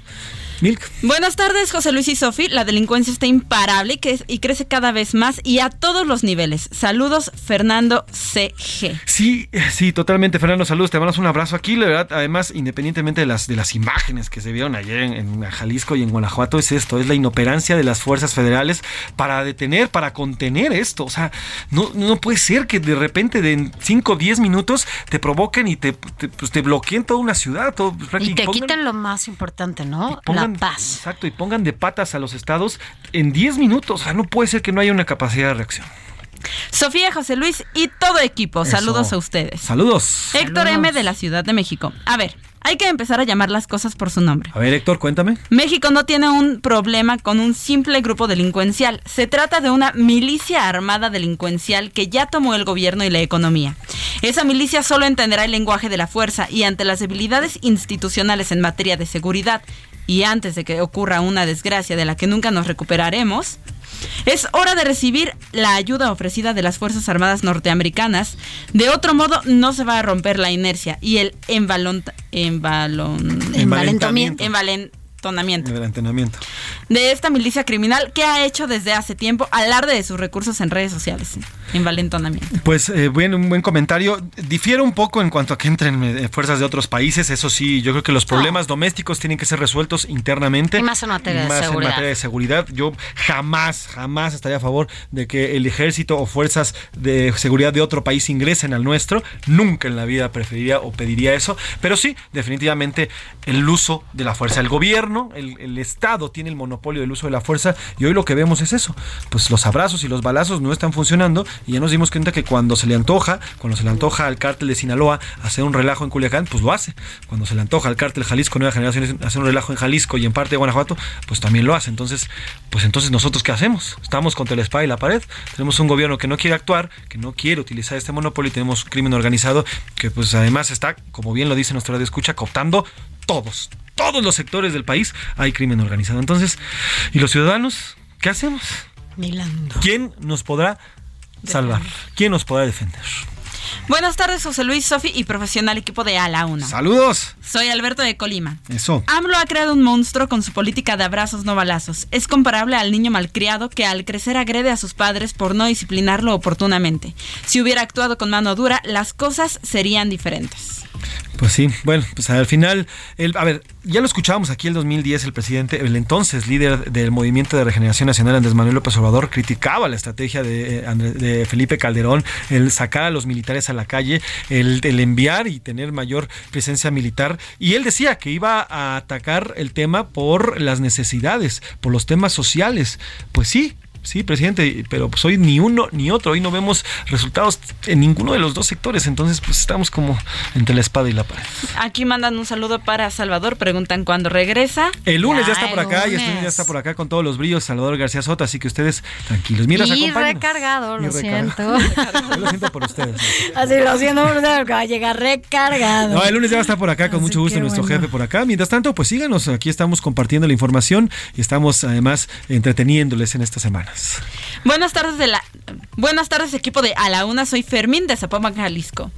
Milk. Buenas tardes, José Luis y Sofi. La delincuencia está imparable y, que- y crece cada vez más y a todos los niveles. Saludos, Fernando CG. Sí, sí, totalmente, Fernando. Saludos, te mandamos un abrazo aquí. La verdad, además, independientemente de las, de las imágenes que se vieron ayer en, en Jalisco y en Guanajuato, es esto, es la inoperancia de las fuerzas federales para detener, para contener esto. O sea, no, no puede ser que de repente de en 5 o 10 minutos te provoquen y te, te, pues, te bloqueen toda una ciudad. Todo, Y te pongan- quitan lo más importante, ¿no? pongan- paz. Exacto, y pongan de patas a los estados en 10 minutos. O sea, no puede ser que no haya una capacidad de reacción. Sofía, José Luis y todo equipo. Eso. Saludos a ustedes. Saludos. Héctor M de la Ciudad de México. A ver, hay que empezar a llamar las cosas por su nombre. A ver, Héctor, cuéntame. México no tiene un problema con un simple grupo delincuencial. Se trata de una milicia armada delincuencial que ya tomó el gobierno y la economía. Esa milicia solo entenderá el lenguaje de la fuerza y ante las debilidades institucionales en materia de seguridad y antes de que ocurra una desgracia de la que nunca nos recuperaremos, es hora de recibir la ayuda ofrecida de las Fuerzas Armadas norteamericanas. De otro modo, no se va a romper la inercia y el Envalentamiento. Entrenamiento. de esta milicia criminal que ha hecho desde hace tiempo alarde de sus recursos en redes sociales. Envalentonamiento. Pues eh, buen, un buen comentario. Difiere un poco en cuanto a que entren eh, fuerzas de otros países. Eso sí, yo creo que los problemas domésticos tienen que ser resueltos internamente. Y más en materia de Más en seguridad. materia de seguridad. Yo jamás, jamás estaría a favor de que el ejército o fuerzas de seguridad de otro país ingresen al nuestro. Nunca en la vida preferiría o pediría eso. Pero sí, definitivamente el uso de la fuerza. El gobierno, el, Estado tiene el monopolio del uso de la fuerza y hoy lo que vemos es eso. Pues los abrazos y los balazos no están funcionando y ya nos dimos cuenta que cuando se le antoja, cuando se le antoja al cártel de Sinaloa hacer un relajo en Culiacán, pues lo hace. Cuando se le antoja al cártel Jalisco Nueva Generación hacer un relajo en Jalisco y en parte de Guanajuato, pues también lo hace. Entonces, pues entonces nosotros qué hacemos? Estamos contra la espada y la pared. Tenemos un gobierno que no quiere actuar, que no quiere utilizar este monopolio y tenemos crimen organizado que pues además está, como bien lo dice nuestra radio escucha, cooptando todos, todos los sectores del país hay crimen organizado. Entonces, ¿y los ciudadanos? ¿Qué hacemos? Milando. ¿Quién nos podrá salvar? ¿Quién nos podrá defender? Buenas tardes, José Luis, Sofi y profesional equipo de A la Una. Saludos. Soy Alberto de Colima. Eso. AMLO ha creado un monstruo con su política de abrazos no balazos. Es comparable al niño malcriado que al crecer agrede a sus padres por no disciplinarlo oportunamente. Si hubiera actuado con mano dura, las cosas serían diferentes. Pues sí, bueno, pues al final, el, a ver, ya lo escuchábamos aquí el 2010, el presidente, el entonces líder del Movimiento de Regeneración Nacional, Andrés Manuel López Obrador, criticaba la estrategia de, eh, de Felipe Calderón, el sacar a los militares a la calle, el, el enviar y tener mayor presencia militar, y él decía que iba a atacar el tema por las necesidades, por los temas sociales. Pues sí, Sí, presidente, pero pues hoy ni uno ni otro, hoy no vemos resultados en ninguno de los dos sectores, entonces pues estamos como entre la espada y la pared. Aquí mandan un saludo para Salvador, preguntan cuándo regresa. El lunes ya, está por acá y el lunes. lunes ya está por acá con todos los brillos Salvador García Soto, así que ustedes tranquilos. Mira, y recargado, Y lo siento. <laughs> Yo lo siento por ustedes. Así lo siento, pero que va a llegar recargado. No, el lunes ya va a estar por acá con mucho gusto nuestro bueno. jefe por acá. Mientras tanto, pues síganos, aquí estamos compartiendo la información y estamos además entreteniéndoles en estas Buenas tardes de la Buenas tardes equipo de A la Una, soy Fermín de Zapopan, Jalisco.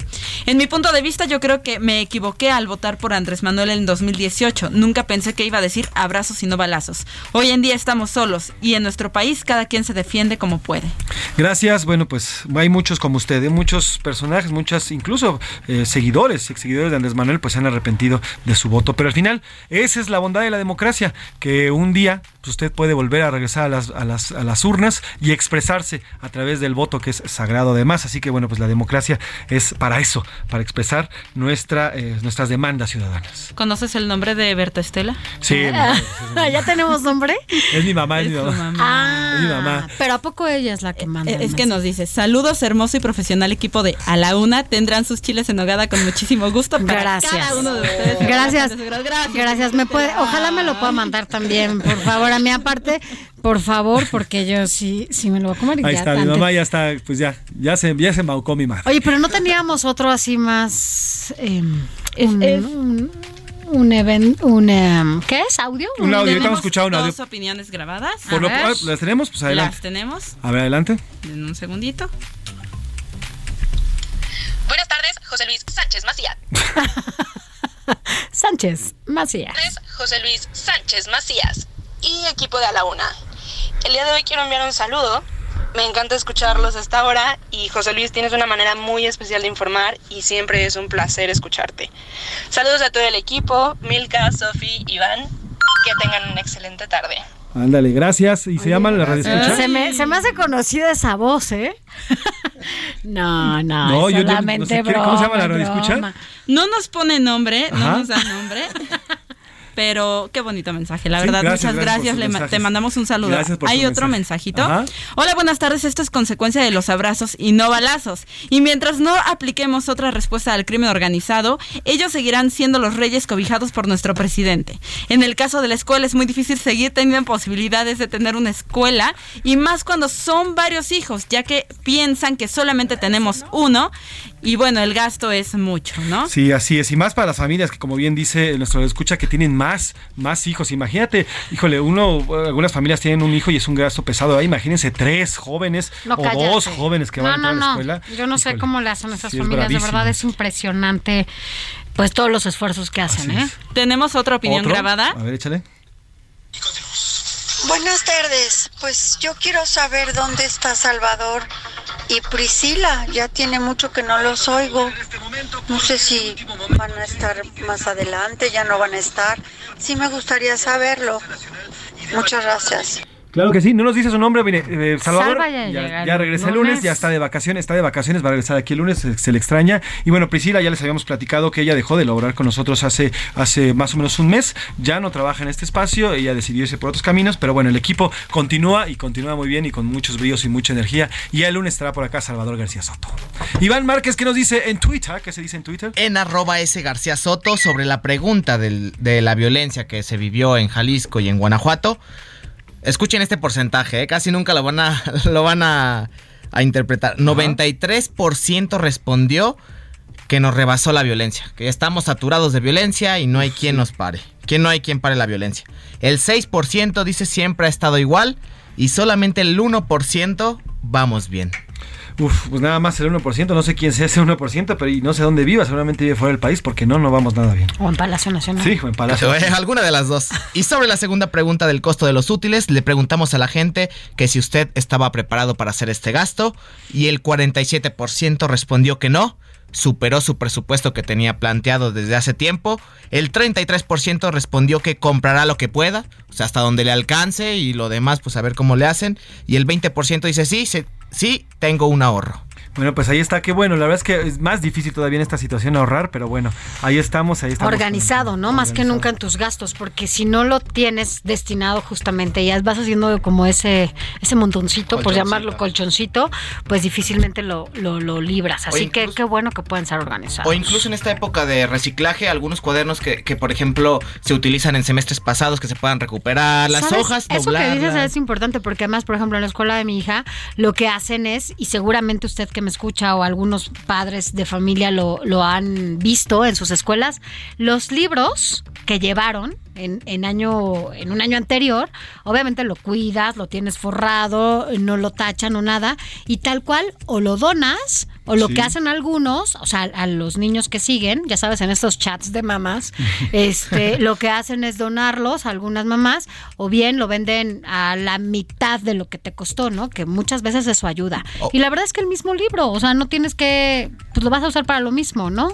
En mi punto de vista yo creo que me equivoqué al votar por Andrés Manuel en 2018. Nunca pensé que iba a decir abrazos y no balazos. Hoy en día estamos solos y en nuestro país cada quien se defiende como puede. Gracias. Bueno, pues hay muchos como usted, ¿eh? muchos personajes, muchas, incluso eh, seguidores, ex seguidores de Andrés Manuel, pues se han arrepentido de su voto. Pero al final, esa es la bondad de la democracia, que un día pues, usted puede volver a regresar a las, a las, a las urnas y expresarse a través del voto que es sagrado además. Así que bueno, pues la democracia es para eso, para expresar nuestra, eh, nuestras demandas ciudadanas. ¿Conoces el nombre de Berta Estela? Sí, <laughs> ¿Ya tenemos nombre? es mi mamá, es mi Es mamá. Ah, Es mi mamá. pero ¿a poco ella es la que manda? Eh, Es que nos dice, saludos hermoso y profesional equipo de A la Una, tendrán sus chiles en hogada con muchísimo gusto para Gracias. cada uno de ustedes. Gracias. Gracias. Gracias. Me puede, ojalá me lo pueda mandar también, por favor. A mí aparte, por favor, porque yo sí, sí me lo voy a comer. y Ahí ya está, mi mamá ya está, pues ya, ya se, ya se embaucó mi madre. Oye, pero no teníamos otro así más. eh, un, es- un, un event- un, em, ¿Qué es? ¿Audio? Un audio, Tenemos estamos escuchando un audio. Dos opiniones grabadas. Por lo- ver. ¿Las tenemos? Pues adelante. Las tenemos. A ver, adelante. En un segundito. Buenas tardes, José Luis Sánchez Macías. <laughs> Sánchez Macías. José Luis Sánchez Macías y equipo de A la Una. El día de hoy quiero enviar un saludo. Me encanta escucharlos hasta ahora y José Luis tienes una manera muy especial de informar y siempre es un placer escucharte. Saludos a todo el equipo, Milka, Sofi, Iván. Que tengan una excelente tarde. Ándale, gracias. ¿Y se llama la radio escucha? Se me, se me hace conocida esa voz, ¿eh? <laughs> no, no, No, yo- yo no sé qué- ¿cómo se llama la broma, broma. No nos pone nombre, no nos da nombre. Pero qué bonito mensaje, la Sí, verdad. gracias, muchas gracias te mandamos un saludo. Gracias por Hay otro mensaje. mensajito. Ajá. Hola, buenas tardes. Esto es consecuencia de los abrazos y no balazos. Y mientras no apliquemos otra respuesta al crimen organizado, ellos seguirán siendo los reyes cobijados por nuestro presidente. En el caso de la escuela es muy difícil seguir teniendo posibilidades de tener una escuela y más cuando son varios hijos, ya que piensan que solamente tenemos uno y bueno, el gasto es mucho, ¿no? Sí, así es. Y más para las familias que, como bien dice nuestro escucha, que tienen más, más hijos. Imagínate, híjole, uno, algunas familias tienen un hijo y es un gasto pesado. Ahí imagínense tres jóvenes No, o cállate. dos jóvenes que van no, a entrar no, a la escuela. Yo no sé cómo le hacen esas sí es familias. de verdad es impresionante, pues todos los esfuerzos que hacen, ¿eh? Tenemos otra opinión ¿Otro? grabada. A ver, échale. Buenas tardes, pues yo quiero saber dónde está Salvador y Priscila. Ya tiene mucho que no los oigo. No sé si van a estar más adelante, ya no van a estar. Sí me gustaría saberlo. Muchas gracias. Claro que sí, no nos dice su nombre, mire, eh, Salvador. Salva ya ya el regresa el lunes, lunes. ya está de vacaciones, está de vacaciones, va a regresar aquí el lunes, se, se le extraña. Y bueno, Priscila, ya les habíamos platicado que ella dejó de laborar con nosotros hace, hace más o menos un mes, ya no trabaja en este espacio, ella decidió irse por otros caminos, pero bueno, el equipo continúa y continúa muy bien y con muchos bríos y mucha energía. Y ya el lunes estará por acá Salvador García Soto. Iván Márquez, ¿qué nos dice en Twitter? ¿Qué se dice en Twitter? En arroba S García Soto sobre la pregunta del- de la violencia que se vivió en Jalisco y en Guanajuato. Escuchen este porcentaje, ¿eh? casi nunca lo van a, <laughs> lo van a, a interpretar. 93% respondió que nos rebasó la violencia, que estamos saturados de violencia y no hay quien nos pare, que no hay quien pare la violencia. El 6% dice siempre ha estado igual y solamente el 1% vamos bien. Uf, pues nada más el 1%, no sé quién sea ese 1%, pero y no sé dónde viva, seguramente vive fuera del país porque no, no vamos nada bien. O en Palacio Nacional. Sí, o en Palacio. Eh, Alguna de las dos. Y sobre la segunda pregunta del costo de los útiles, le preguntamos a la gente que si usted estaba preparado para hacer este gasto y el 47% respondió que no. Superó su presupuesto que tenía planteado desde hace tiempo. El 33% respondió que comprará lo que pueda, o sea, hasta donde le alcance y lo demás, pues a ver cómo le hacen. Y el 20% dice sí, sí, tengo un ahorro. Bueno, pues ahí está, qué bueno. La verdad es que es más difícil todavía en esta situación ahorrar, pero bueno, ahí estamos, ahí estamos. Organizado, ¿no? Más que nunca en tus gastos, porque si no lo tienes destinado justamente, ya vas haciendo como ese ese montoncito, por llamarlo colchoncito, pues difícilmente lo, lo, lo libras. Así que qué bueno que pueden ser organizados. O incluso en esta época de reciclaje, algunos cuadernos que, que, por ejemplo, se utilizan en semestres pasados que se puedan recuperar, las ¿Sabes? hojas, Eso que dices es importante porque además, por ejemplo, en la escuela de mi hija, lo que hacen es, y seguramente usted que me escucha o algunos padres de familia lo, lo han visto en sus escuelas, los libros que llevaron en, en año, en un año anterior, obviamente lo cuidas, lo tienes forrado, no lo tachan o nada, y tal cual, o lo donas, o lo Sí. que hacen algunos, o sea, a los niños que siguen, ya sabes, en estos chats de mamás, este, <laughs> lo que hacen es donarlos a algunas mamás, o bien lo venden a la mitad de lo que te costó, ¿no? Que muchas veces eso ayuda. Oh. Y la verdad es que el mismo libro, o sea, no tienes que, pues lo vas a usar para lo mismo, ¿no?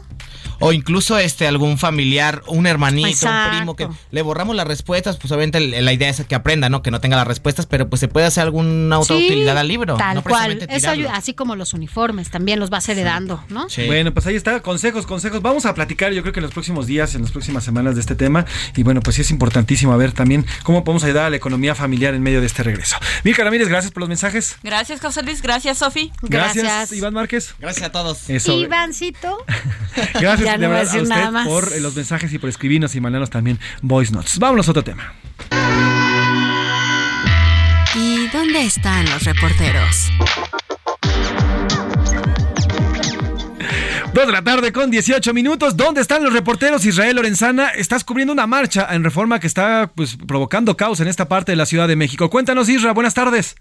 O incluso este algún familiar, un hermanito, Exacto. un primo que le borramos las respuestas, pues obviamente la idea es que aprenda, ¿no? Que no tenga las respuestas, pero pues se puede hacer alguna otra Sí, utilidad al libro. Tal no cual. Eso ayuda, así como los uniformes, también los vas heredando, ¿no? Bueno, pues ahí está, consejos, consejos. Vamos a platicar, yo creo que en los próximos días, en las próximas semanas de este tema. Y bueno, pues sí es importantísimo ver también cómo podemos ayudar a la economía familiar en medio de este regreso. Milka Ramírez, gracias por los mensajes. Gracias, José Luis. Gracias, Sofi. Gracias, Iván Márquez. Gracias a todos. Eso. Ivancito. <laughs> <laughs> Gracias Ya de no voy a verdad a decir usted nada más. por eh, los mensajes y por escribirnos y mandarnos también voice notes. Vámonos a otro tema. ¿Y dónde están los reporteros? Dos de la tarde con 18 minutos. ¿Dónde están los reporteros? Israel Lorenzana, estás cubriendo una marcha en reforma que está pues, provocando caos en esta parte de la Ciudad de México. Cuéntanos, Isra, buenas tardes.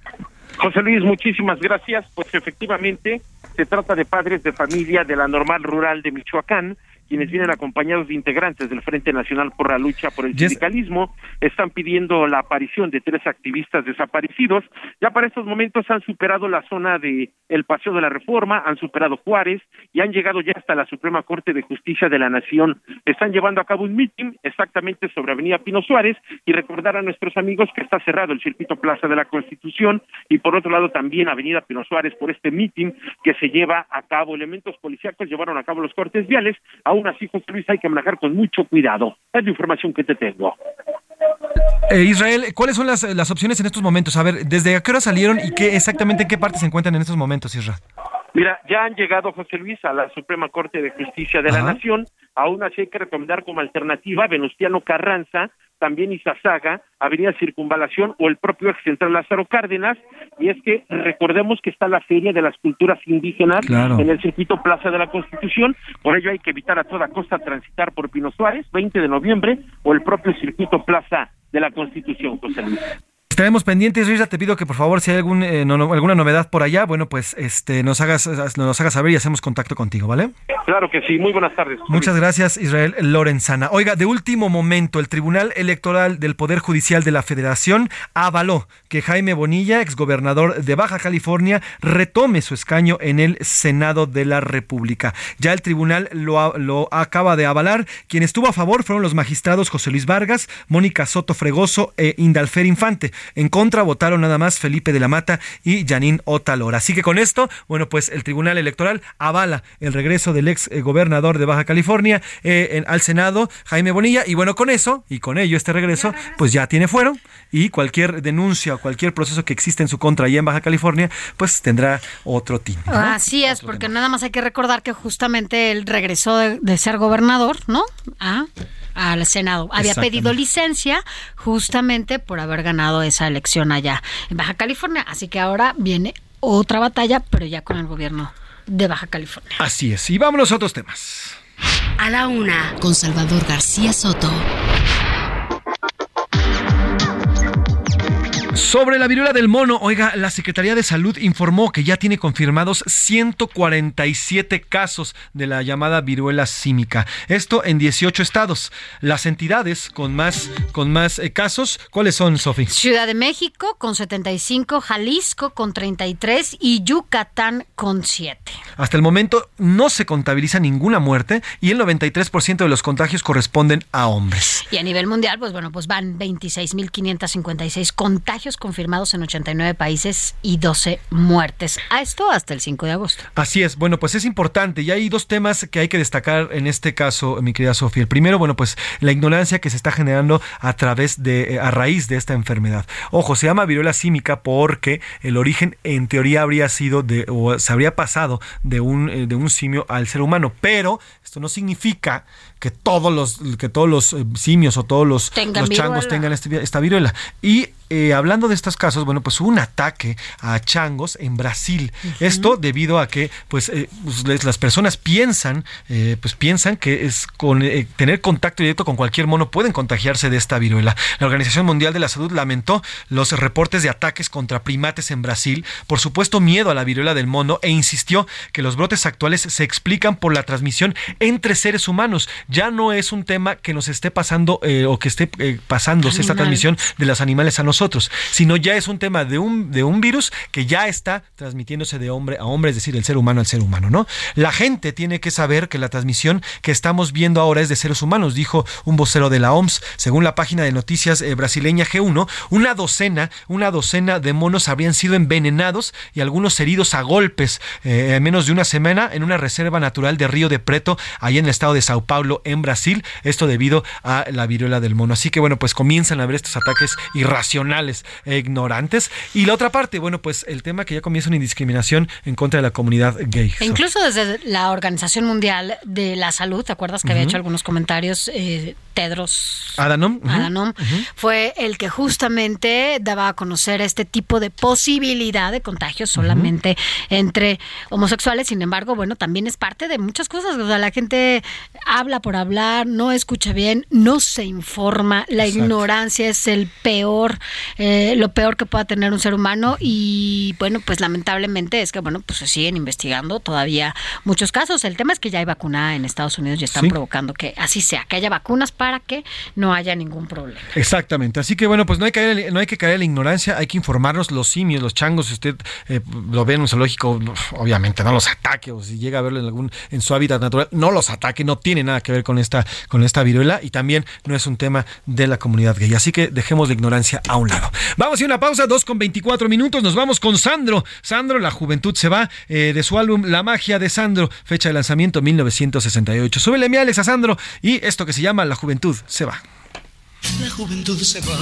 José Luis, muchísimas gracias. Pues efectivamente se trata de padres de familia de la normal rural de Michoacán, quienes vienen acompañados de integrantes del Frente Nacional por la Lucha por el Yes. Sindicalismo, están pidiendo la aparición de tres activistas desaparecidos. Ya para estos momentos han superado la zona de el Paseo de la Reforma, han superado Juárez y han llegado ya hasta la Suprema Corte de Justicia de la Nación. Están llevando a cabo un mitin exactamente sobre Avenida Pino Suárez y recordar a nuestros amigos que está cerrado el circuito Plaza de la Constitución y por otro lado también Avenida Pino Suárez por este mitin que se lleva a cabo. Elementos policíacos llevaron a cabo los cortes viales. Aún así, José hay que manejar con mucho cuidado. Es la información que te tengo. Eh, Israel, ¿cuáles son las, las opciones en estos momentos? A ver, ¿desde a qué hora salieron y qué exactamente en qué parte se encuentran en estos momentos, Isra? Mira, ya han llegado, José Luis, a la Suprema Corte de Justicia de la. Nación. Aún así hay que recomendar como alternativa Venustiano Carranza, también Izazaga, Avenida Circunvalación o el propio ex central Lázaro Cárdenas. Y es que recordemos que está la Feria de las Culturas Indígenas Claro. en el circuito Plaza de la Constitución. Por ello hay que evitar a toda costa transitar por Pino Suárez, 20 de noviembre, o el propio circuito Plaza de la Constitución, José Luis. Estaremos pendientes, Isra, te pido que por favor si hay algún, eh, no- no- alguna novedad por allá, bueno, pues este nos hagas nos hagas saber y hacemos contacto contigo, ¿vale? Claro que sí. Muy buenas tardes. Muchas gracias, Israel Lorenzana. Oiga, de último momento, el Tribunal Electoral del Poder Judicial de la Federación avaló que Jaime Bonilla, exgobernador de Baja California, retome su escaño en el Senado de la República. Ya el tribunal lo, lo acaba de avalar. Quien estuvo a favor fueron los magistrados José Luis Vargas, Mónica Soto Fregoso e Indalfer Infante. En contra votaron nada más Felipe de la Mata y Janine Otalora. Así que con esto, bueno, pues el Tribunal Electoral avala el regreso del ex eh, gobernador de Baja California eh, en- al Senado, Jaime Bonilla. Y bueno, con eso y con ello este regreso, pues ya tiene fuero y cualquier denuncia o cualquier proceso que existe en su contra allá en Baja California, pues tendrá otro tinte. ¿no? Así es, porque nada más hay que recordar que justamente él regresó de, de ser gobernador, ¿no? A, al Senado. Había pedido licencia justamente por haber ganado esa elección allá en Baja California. Así que ahora viene otra batalla, pero ya con el gobierno de Baja California. Así es. Y vámonos a otros temas. A la una, con Salvador García Soto. Sobre la viruela del mono, oiga, la Secretaría de Salud informó que ya tiene confirmados 147 casos de la llamada viruela símica. Esto en 18 estados. Las entidades con más, con más eh, casos, ¿cuáles son, Sofi? Ciudad de México con 75, Jalisco con 33 y Yucatán con 7. Hasta el momento no se contabiliza ninguna muerte y el 93% de los contagios corresponden a hombres. Y a nivel mundial, pues bueno, pues van 26.556 contagios confirmados en 89 países y 12 muertes. A esto hasta el 5 de agosto. Así es, bueno, pues es importante y hay dos temas que hay que destacar en este caso, mi querida Sofía. El primero, bueno, pues la ignorancia que se está generando a través de, eh, a raíz de esta enfermedad. Ojo, se llama viruela símica porque el origen en teoría habría sido de, o se habría pasado de un, eh, de un simio al ser humano, pero esto no significa que todos los, que todos los eh, simios o todos los, los changos tengan este- esta viruela. Y eh, hablando de estos casos, bueno, pues hubo un ataque a changos en Brasil. Esto debido a que, pues, eh, pues, las personas piensan, eh, pues piensan que es con tener contacto directo con cualquier mono pueden contagiarse de esta viruela. La Organización Mundial de la Salud lamentó los reportes de ataques contra primates en Brasil, por supuesto miedo a la viruela del mono e insistió que los brotes actuales se explican por la transmisión entre seres humanos. Ya no es un tema que nos esté pasando eh, o que esté eh, pasándose esta transmisión de los animales a nosotros sino ya es un tema de un, de un virus que ya está transmitiéndose de hombre a hombre, es decir, el ser humano al ser humano, ¿no? La gente tiene que saber que la transmisión que estamos viendo ahora es de seres humanos, dijo un vocero de la OMS. Según la página de noticias eh, brasileña G1, una docena, una docena de monos habrían sido envenenados y algunos heridos a golpes en menos de una semana en una reserva natural de Río de Preto, allá en el estado de Sao Paulo, en Brasil. Esto debido a la viruela del mono. Así que bueno, pues comienzan a haber estos ataques irracionales e ignorantes. Y la otra parte, bueno, pues el tema que ya comienza una indiscriminación en contra de la comunidad gay. E incluso desde la Organización Mundial de la Salud, ¿te acuerdas que había hecho algunos comentarios? eh, Tedros. Adhanom, Ujú. fue el que justamente daba a conocer este tipo de posibilidad de contagio solamente entre homosexuales. Sin embargo, bueno, también es parte de muchas cosas. O sea, la gente habla por hablar, no escucha bien, no se informa. La Exacto. ignorancia es el peor, eh, lo peor que pueda tener un ser humano. Y bueno, pues lamentablemente es que, bueno, pues se siguen investigando todavía muchos casos. El tema es que ya hay vacuna en Estados Unidos y están Sí. provocando que así sea, que haya vacunas para que no haya ningún problema. Exactamente. Así que bueno, pues no hay que caer, no hay que caer en la ignorancia, hay que informarnos los simios, los changos, si usted eh, lo ve en un zoológico, obviamente no los ataque, o si llega a verlo en algún en su hábitat natural, no los ataque, no tiene nada que ver con esta con esta viruela y también no es un tema de la comunidad gay. Así que dejemos la ignorancia a un lado. Vamos a una pausa, 2 con 24 minutos, nos vamos con Sandro. Sandro, la juventud se va eh, de su álbum La magia de Sandro, fecha de lanzamiento 1968. Súbele mi Alex a Sandro y esto que se llama La juventud se va. La juventud se va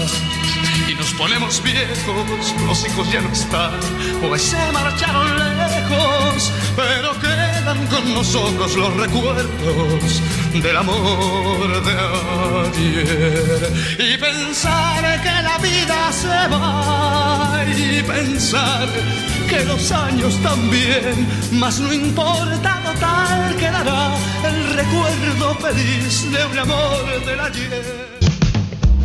y nos ponemos viejos, los hijos ya no están, pues se marcharon lejos, pero quedan con nosotros los recuerdos del amor de ayer. Y pensar que la vida se va y pensar que los años también, mas no importa total, quedará el recuerdo feliz de un amor del ayer.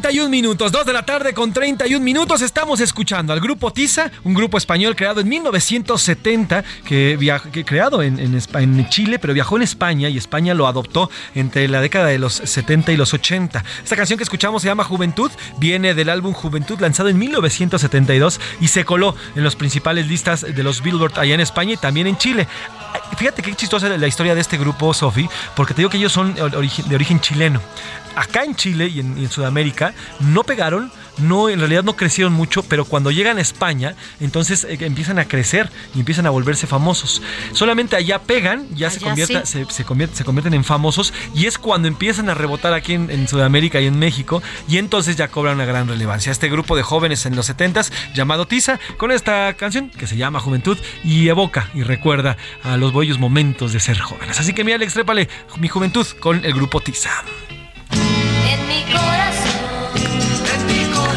31 minutos. Dos de la tarde con 31 minutos. Estamos escuchando al grupo Tiza, un grupo español creado en 1970, que, viaj- que creado en, en en Chile, pero viajó en España y España lo adoptó entre la década de los 70 y los 80. Esta canción que escuchamos se llama Juventud, viene del álbum Juventud lanzado en 1972 y se coló en los principales listas de los Billboard allá en España y también en Chile. Fíjate qué chistosa la historia de este grupo, Sofi, porque te digo que ellos son de origen chileno. Acá en Chile y en, y en Sudamérica no pegaron, no en realidad no crecieron mucho, pero cuando llegan a España, entonces eh, empiezan a crecer y empiezan a volverse famosos. Solamente allá pegan, ya se, Allá convierta- sí. se, se convier- se convierten en famosos y es cuando empiezan a rebotar aquí en, en Sudamérica y en México y entonces ya cobran una gran relevancia. Este grupo de jóvenes en los 70s llamado Tiza con esta canción que se llama Juventud y evoca y recuerda a los bellos momentos de ser jóvenes. Así que mi Alex, trépale mi juventud con el grupo Tiza. En mi corazón,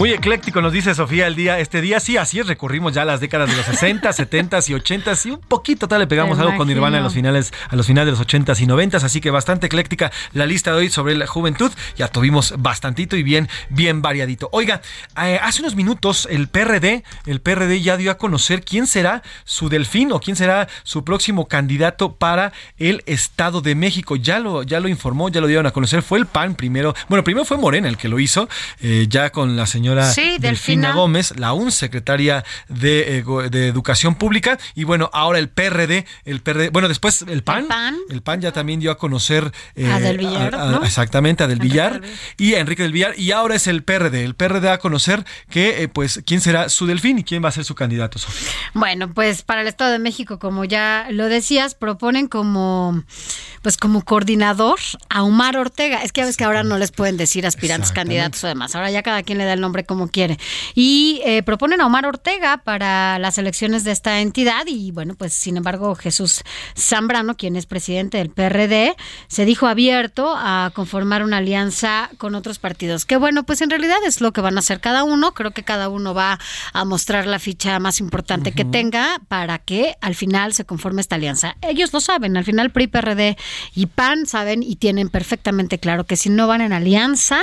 Muy ecléctico, nos dice Sofía el día, este día sí, así es, recurrimos ya a las décadas de los 60, 70 <laughs> y 80 y un poquito tal le pegamos Me algo con. Nirvana a los finales, a los finales de los 80 y 90, así que bastante ecléctica la lista de hoy sobre la juventud. Ya tuvimos bastantito y bien, bien variadito. Oiga, eh, hace unos minutos el PRD, el PRD ya dio a conocer quién será su delfín o quién será su próximo candidato para el Estado de México. Ya lo, ya lo informó, ya lo dieron a conocer. Fue el PAN primero. Bueno, primero fue Morena el que lo hizo, eh, ya con la señora Sí, Delfina Delfina. Gómez, la UN secretaria de, eh, de Educación Pública. Y bueno, ahora el PRD, el PRD, bueno, después el PAN. El PAN, ya también dio a conocer eh, A Del Villar, a- a- ¿no? Exactamente, a Del Villar y a Enrique Del Villar. Y ahora es el PRD. El PRD da a conocer que, eh, pues, quién será su delfín y quién va a ser su candidato, Sofía. Bueno, pues para el Estado de México, como ya lo decías, proponen como pues como coordinador a Omar Ortega. Es que ya ves que ahora no les pueden decir aspirantes, candidatos o demás. Ahora ya cada quien le da el nombre como quiere. Y eh, proponen a Omar Ortega para las elecciones de esta entidad. Y bueno, pues sin embargo, Jesús Zambrano, quien es presidente del PRD, se dijo abierto a conformar una alianza con otros partidos. Que bueno, pues en realidad es lo que van a hacer cada uno. Creo que cada uno va a mostrar la ficha más importante que tenga para que al final se conforme esta alianza. Ellos lo saben, al final PRI, PRD y PAN saben y tienen perfectamente claro que si no van en alianza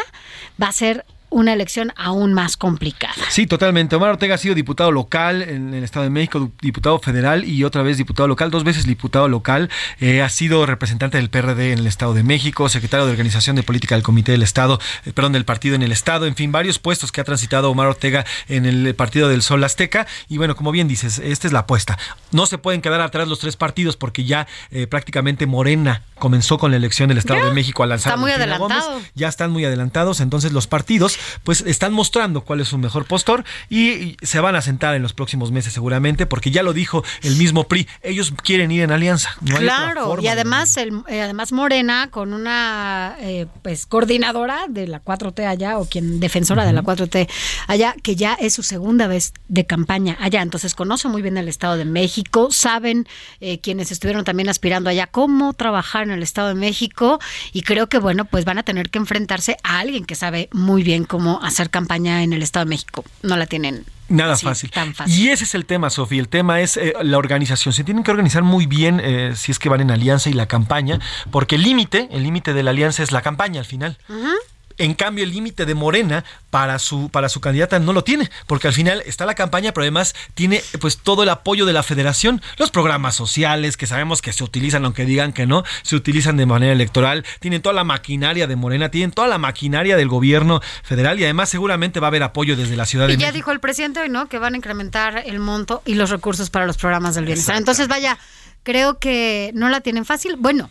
va a ser una elección aún más complicada. Sí, totalmente. Omar Ortega ha sido diputado local en el Estado de México, diputado federal y otra vez diputado local, dos veces diputado local. Eh, ha sido representante del PRD en el Estado de México, secretario de Organización de Política del Comité del Estado, eh, perdón, del partido en el Estado, en fin, varios puestos que ha transitado Omar Ortega en el Partido del Sol Azteca. Y bueno, como bien dices, esta es la apuesta. No se pueden quedar atrás los tres partidos porque ya eh, prácticamente Morena comenzó con la elección del Estado Ya, de México a lanzar está muy Gómez. adelantado. ya están muy adelantados, entonces los partidos pues están mostrando cuál es su mejor postor y, se van a sentar en los próximos meses seguramente porque ya lo dijo el mismo PRI, ellos quieren ir en alianza. No claro, y de- además el, eh, además Morena con una eh, pues coordinadora de la 4T allá o quien defensora de la 4T allá que ya es su segunda vez de campaña allá, entonces conoce muy bien el Estado de México, saben eh, quienes estuvieron también aspirando allá cómo trabajar en el Estado de México y creo que bueno, pues van a tener que enfrentarse a alguien que sabe muy bien cómo hacer campaña en el Estado de México. No la tienen Nada fácil. tan fácil. Y ese es el tema, Sofía. El tema es eh, la organización. Se tienen que organizar muy bien eh, si es que van en alianza y la campaña, porque el límite, el límite de la alianza es la campaña al final. En cambio, el límite de Morena para su, para su candidata no lo tiene, porque al final está la campaña, pero además tiene pues todo el apoyo de la federación, los programas sociales que sabemos que se utilizan, aunque digan que no, se utilizan de manera electoral, tienen toda la maquinaria de Morena, tienen toda la maquinaria del gobierno federal y además seguramente va a haber apoyo desde la Ciudad de Y ya México. dijo el presidente hoy, ¿no? Que van a incrementar el monto y los recursos para los programas del bienestar. Entonces, vaya, creo que no la tienen fácil. Bueno,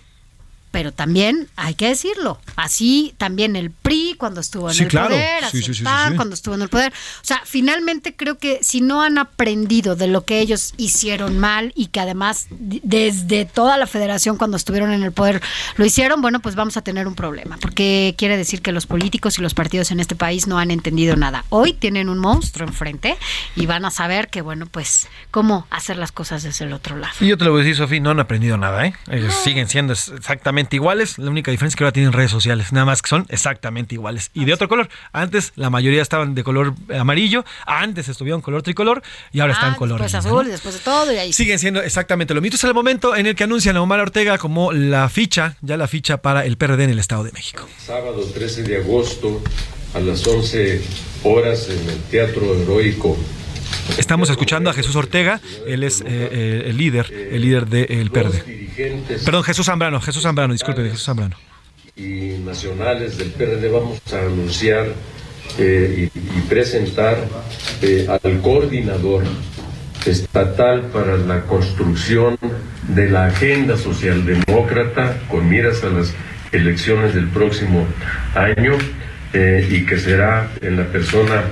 pero también hay que decirlo. Así también el PRI cuando estuvo en Sí, el claro. poder, Sí, sí, PAN cuando estuvo en el poder. O sea, finalmente creo que si no han aprendido de lo que ellos hicieron mal y que además desde toda la federación cuando estuvieron en el poder lo hicieron, bueno, pues vamos a tener un problema. Porque quiere decir que los políticos y los partidos en este país no han entendido nada. Hoy tienen un monstruo enfrente y van a saber que, bueno, pues cómo hacer las cosas desde el otro lado. Y yo te lo voy a decir, Sofía, no han aprendido nada, ¿eh? Ellos siguen siendo exactamente iguales. La única diferencia es que ahora tienen redes sociales, nada más que son exactamente iguales. Y de otro color. Antes la mayoría estaban de color amarillo, antes estuvieron color tricolor y ahora están Ah, color. Después azul después de todo y ahí Siguen siendo exactamente lo mismo. Es el momento en el que anuncian a Omar Ortega como la ficha, ya la ficha para el PRD en el Estado de México. Sábado 13 de agosto a las 11 horas en el Teatro Heroico. Estamos escuchando a Jesús Ortega, él es eh, eh, el líder, el líder del PRD. dirigentes Perdón, Jesús Zambrano, Jesús Zambrano, disculpe, Jesús Zambrano. Y nacionales del PRD vamos a anunciar eh, y, presentar eh, al coordinador estatal para la construcción de la agenda socialdemócrata con miras a las elecciones del próximo año eh, y que será en la persona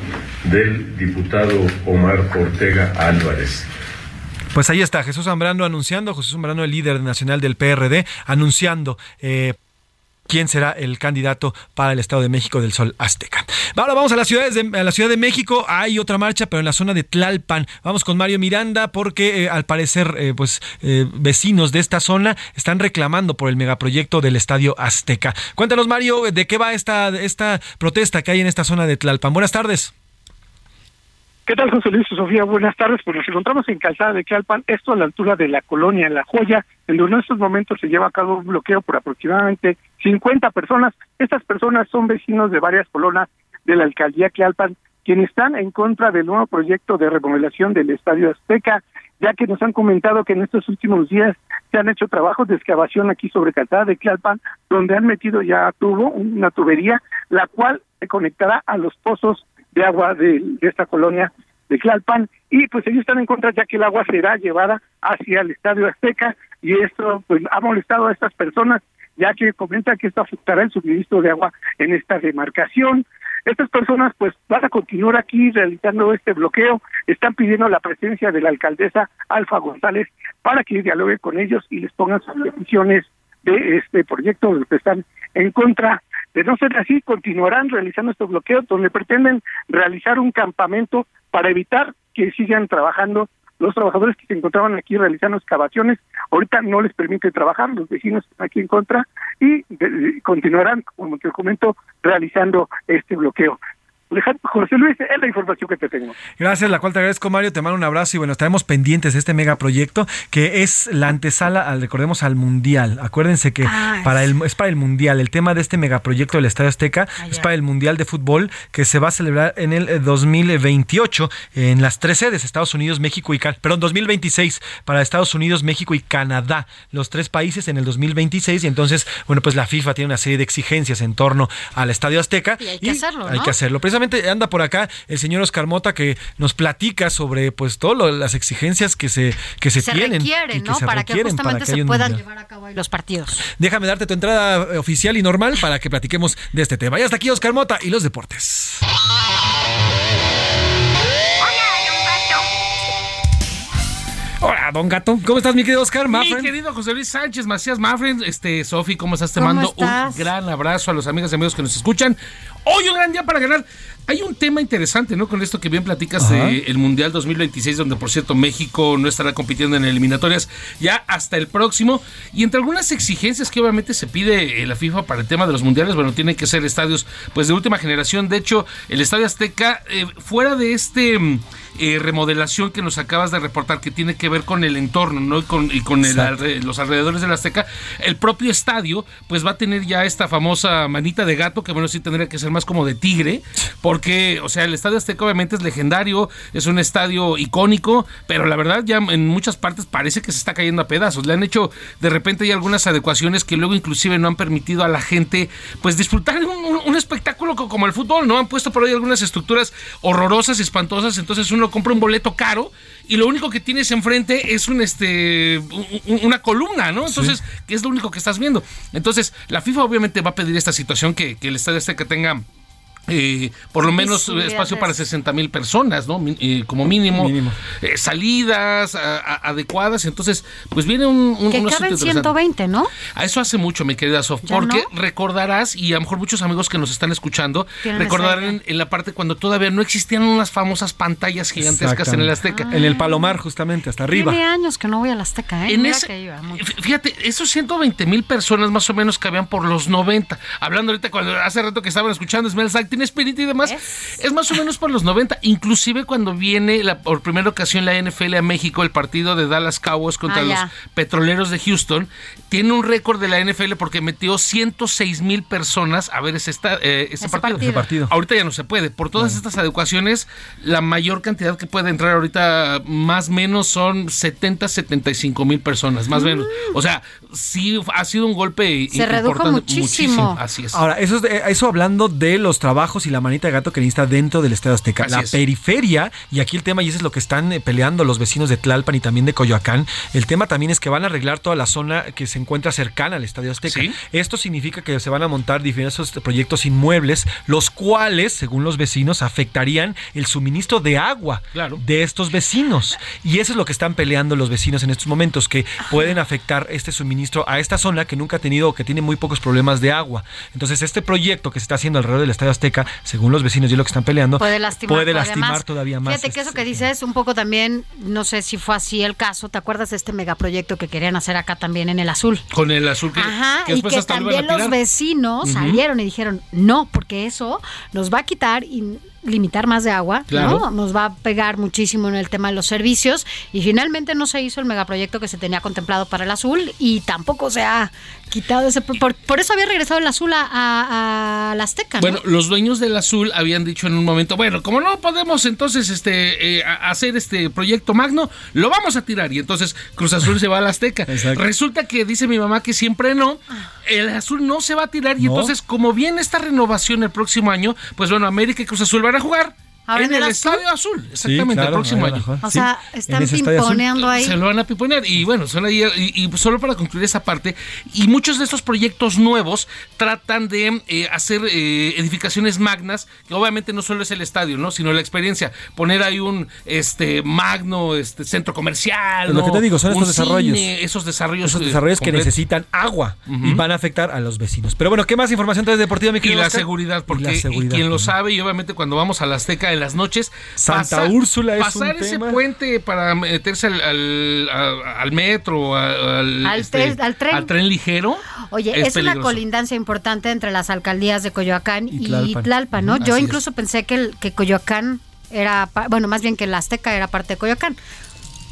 del diputado Omar Ortega Álvarez. Pues ahí está, Jesús Zambrano anunciando, Jesús Zambrano, el líder nacional del PRD, anunciando quién será el candidato para el Estado de México del Sol Azteca. Ahora vamos a las ciudades de, a la Ciudad de México. Hay otra marcha, pero en la zona de Tlalpan. Vamos con Mario Miranda porque eh, al parecer eh, pues eh, vecinos de esta zona están reclamando por el megaproyecto del Estadio Azteca. Cuéntanos Mario, ¿de qué va esta, esta protesta que hay en esta zona de Tlalpan? Buenas tardes. ¿Qué tal, José Luis y Sofía? Buenas tardes. Pues nos encontramos en Calzada de Tlalpan, esto a la altura de la colonia La Joya, en donde en estos momentos se lleva a cabo un bloqueo por aproximadamente 50 personas. Estas personas son vecinos de varias colonias de la alcaldía Tlalpan, quienes están en contra del nuevo proyecto de remodelación del Estadio Azteca, ya que nos han comentado que en estos últimos días se han hecho trabajos de excavación aquí sobre Calzada de Tlalpan, donde han metido ya tubo, una tubería, la cual se conectará a los pozos de agua de, de esta colonia de Tlalpan y pues ellos están en contra ya que el agua será llevada hacia el Estadio Azteca y esto pues ha molestado a estas personas ya que comentan que esto afectará el suministro de agua en esta demarcación. Estas personas pues van a continuar aquí realizando este bloqueo, están pidiendo la presencia de la alcaldesa Alfa González para que dialogue con ellos y les pongan sus peticiones de este proyecto de que están en contra. De no ser así, continuarán realizando estos bloqueos donde pretenden realizar un campamento para evitar que sigan trabajando los trabajadores que se encontraban aquí realizando excavaciones. Ahorita no les permite trabajar, los vecinos están aquí en contra y de- continuarán, como te comento, realizando este bloqueo. Alejandro- José Luis, es la información que te tengo. Gracias, la cual te agradezco, Mario. Te mando un abrazo y bueno, estaremos pendientes de este megaproyecto que es la antesala, al, recordemos, al Mundial. Acuérdense que Ah, para el, es para el Mundial. El tema de este megaproyecto del Estadio Azteca Ah, es para el Mundial de Fútbol que se va a celebrar en el eh, 2028 en las tres sedes, Estados Unidos, México y Canadá. Perdón, 2026 para Estados Unidos, México y Canadá. Los tres países en el 2026 y entonces, bueno, pues la FIFA tiene una serie de exigencias en torno al Estadio Azteca. Y hay que hacerlo, Hay que hacerlo. Precisamente anda por acá el señor Oscar Mota que nos platica sobre pues todas las exigencias que se que se, se tienen y requieren, que ¿no? se Para que justamente para que se puedan mundial. llevar a cabo los partidos. Déjame darte tu entrada eh, oficial y normal para que platiquemos de este tema. Y hasta aquí Oscar Mota y los deportes. Hola, don Gato. ¿Cómo estás, mi querido Oscar? Mi Mafren? querido José Luis Sánchez Macías Mafren, este, Sofi, ¿cómo estás? Te ¿Cómo mando estás? un gran abrazo a los amigos y amigos que nos escuchan. Hoy un gran día para ganar. Hay un tema interesante, ¿no? Con esto que bien platicas Ajá. del Mundial 2026, donde por cierto México no estará compitiendo en eliminatorias ya hasta el próximo. Y entre algunas exigencias que obviamente se pide eh, la FIFA para el tema de los mundiales, bueno, tienen que ser estadios pues de última generación. De hecho, el Estadio Azteca, eh, fuera de este mm, eh, remodelación que nos acabas de reportar, que tiene que ver con el entorno, ¿no? Y con, y con el alre- los alrededores del Azteca, el propio estadio, pues va a tener ya esta famosa manita de gato, que bueno, sí tendría que ser más como de tigre, porque, o sea, el Estadio Azteca obviamente es legendario, es un estadio icónico, pero la verdad ya en muchas partes parece que se está cayendo a pedazos. Le han hecho de repente ya algunas adecuaciones que luego inclusive no han permitido a la gente, pues disfrutar un, un- espectáculo co- como el fútbol, ¿no? Han puesto por ahí algunas estructuras horrorosas, espantosas, entonces uno compra un boleto caro y lo único que tienes enfrente es un este un- un- una columna, ¿no? Entonces, que es lo único que estás viendo. Entonces, la FIFA obviamente va a pedir esta situación que, que el estadio Azteca tenga eh, por lo menos espacio para 60 mil personas, ¿no? Eh, como mínimo. Eh, salidas a- a- adecuadas. Entonces, pues viene un, un Que un caben interesante. 120, ¿no? A eso hace mucho, mi querida Sof, ¿Ya porque no? recordarás, y a lo mejor muchos amigos que nos están escuchando, recordarán en, la parte cuando todavía no existían unas famosas pantallas gigantescas en el Azteca. En el Palomar, justamente, hasta arriba. Tiene años que no voy al Azteca, ¿eh? En Mira ese- que iba Fíjate, esos 120 mil personas más o menos que habían por los 90. Hablando ahorita cuando hace rato que estaban escuchando Smell Spirit y demás, es más o menos por los 90. Inclusive cuando viene la, por primera ocasión la NFL a México, el partido de Dallas Cowboys contra Ah, los petroleros de Houston, tiene un récord de la NFL porque metió 106 mil personas a ver ese, esta- eh, ese Ese partido. partido. Ese partido. Ahorita ya no se puede. Por todas estas adecuaciones, la mayor cantidad que puede entrar ahorita, más o menos, son 70, 75 mil personas, más o menos. O sea, sí ha sido un golpe Se redujo importante, muchísimo. Así es. Ahora, eso, es de- eso hablando de los trabajos trabajos y la manita de gato que necesita dentro del Estadio Azteca. Así la es. periferia, y aquí el tema, y eso es lo que están eh, peleando los vecinos de Tlalpan y también de Coyoacán, el tema también es que van a arreglar toda la zona que se encuentra cercana al Estadio Azteca. Esto significa que se van a montar diversos proyectos inmuebles, los cuales, según los vecinos, afectarían el suministro de agua de estos vecinos. Y eso es lo que están peleando los vecinos en estos momentos, que pueden afectar este suministro a esta zona que nunca ha tenido, que tiene muy pocos problemas de agua. Entonces, este proyecto que se está haciendo alrededor del Estadio Azteca, según los vecinos y lo que están peleando, puede lastimar, puede todavía lastimar más. todavía más. Fíjate que eso que dices un poco también, no sé si fue así el caso, ¿te acuerdas de este megaproyecto que querían hacer acá también en el azul? Con el azul que, Ajá, que y que hasta lo iban a también los vecinos salieron y dijeron, no, porque eso nos va a quitar y limitar más de agua, Claro. ¿no? Nos va a pegar muchísimo en el tema de los servicios y finalmente no se hizo el megaproyecto que se tenía contemplado para el azul y tampoco se ha quitado ese... Por, por eso había regresado el azul a, a, a la Azteca, ¿no? Bueno, los dueños del azul habían dicho en un momento, bueno, como no podemos entonces este eh, hacer este proyecto magno, lo vamos a tirar. Y entonces Cruz Azul se va a la Azteca. <laughs> Resulta que dice mi mamá que siempre no, el azul no se va a tirar. Y No. entonces, como viene esta renovación el próximo año, pues bueno, América y Cruz Azul van a jugar. ¿Ahora en en el el Estadio Azul, exactamente, claro, el próximo a año. O sea, están pimponeando ahí. Se lo van a piponear. Y bueno, son ahí, y, y solo para concluir esa parte, y muchos de estos proyectos nuevos tratan de eh, hacer eh, edificaciones magnas, que obviamente no solo es el estadio, ¿no? Sino la experiencia. Poner ahí un este magno este centro comercial. Lo ¿no? que te digo, son estos desarrollos. cine, esos desarrollos. Esos eh, desarrollos que necesitan agua y van a afectar a los vecinos. Pero bueno, ¿qué más información traes deportiva, mi Y la seguridad, porque Y la y seguridad, quien lo sabe, y obviamente cuando vamos a la Azteca en las noches, Santa Úrsula es pasar un ese tema. puente para meterse al, al, al metro, al, Al este, tren- al tren. al tren ligero. Oye, es es, una colindancia importante entre las alcaldías de Coyoacán y, Tlalpan. Tlalpan, ¿no? Yo así incluso pensé que, el- que Coyoacán era, bueno, más bien que la Azteca era parte de Coyoacán.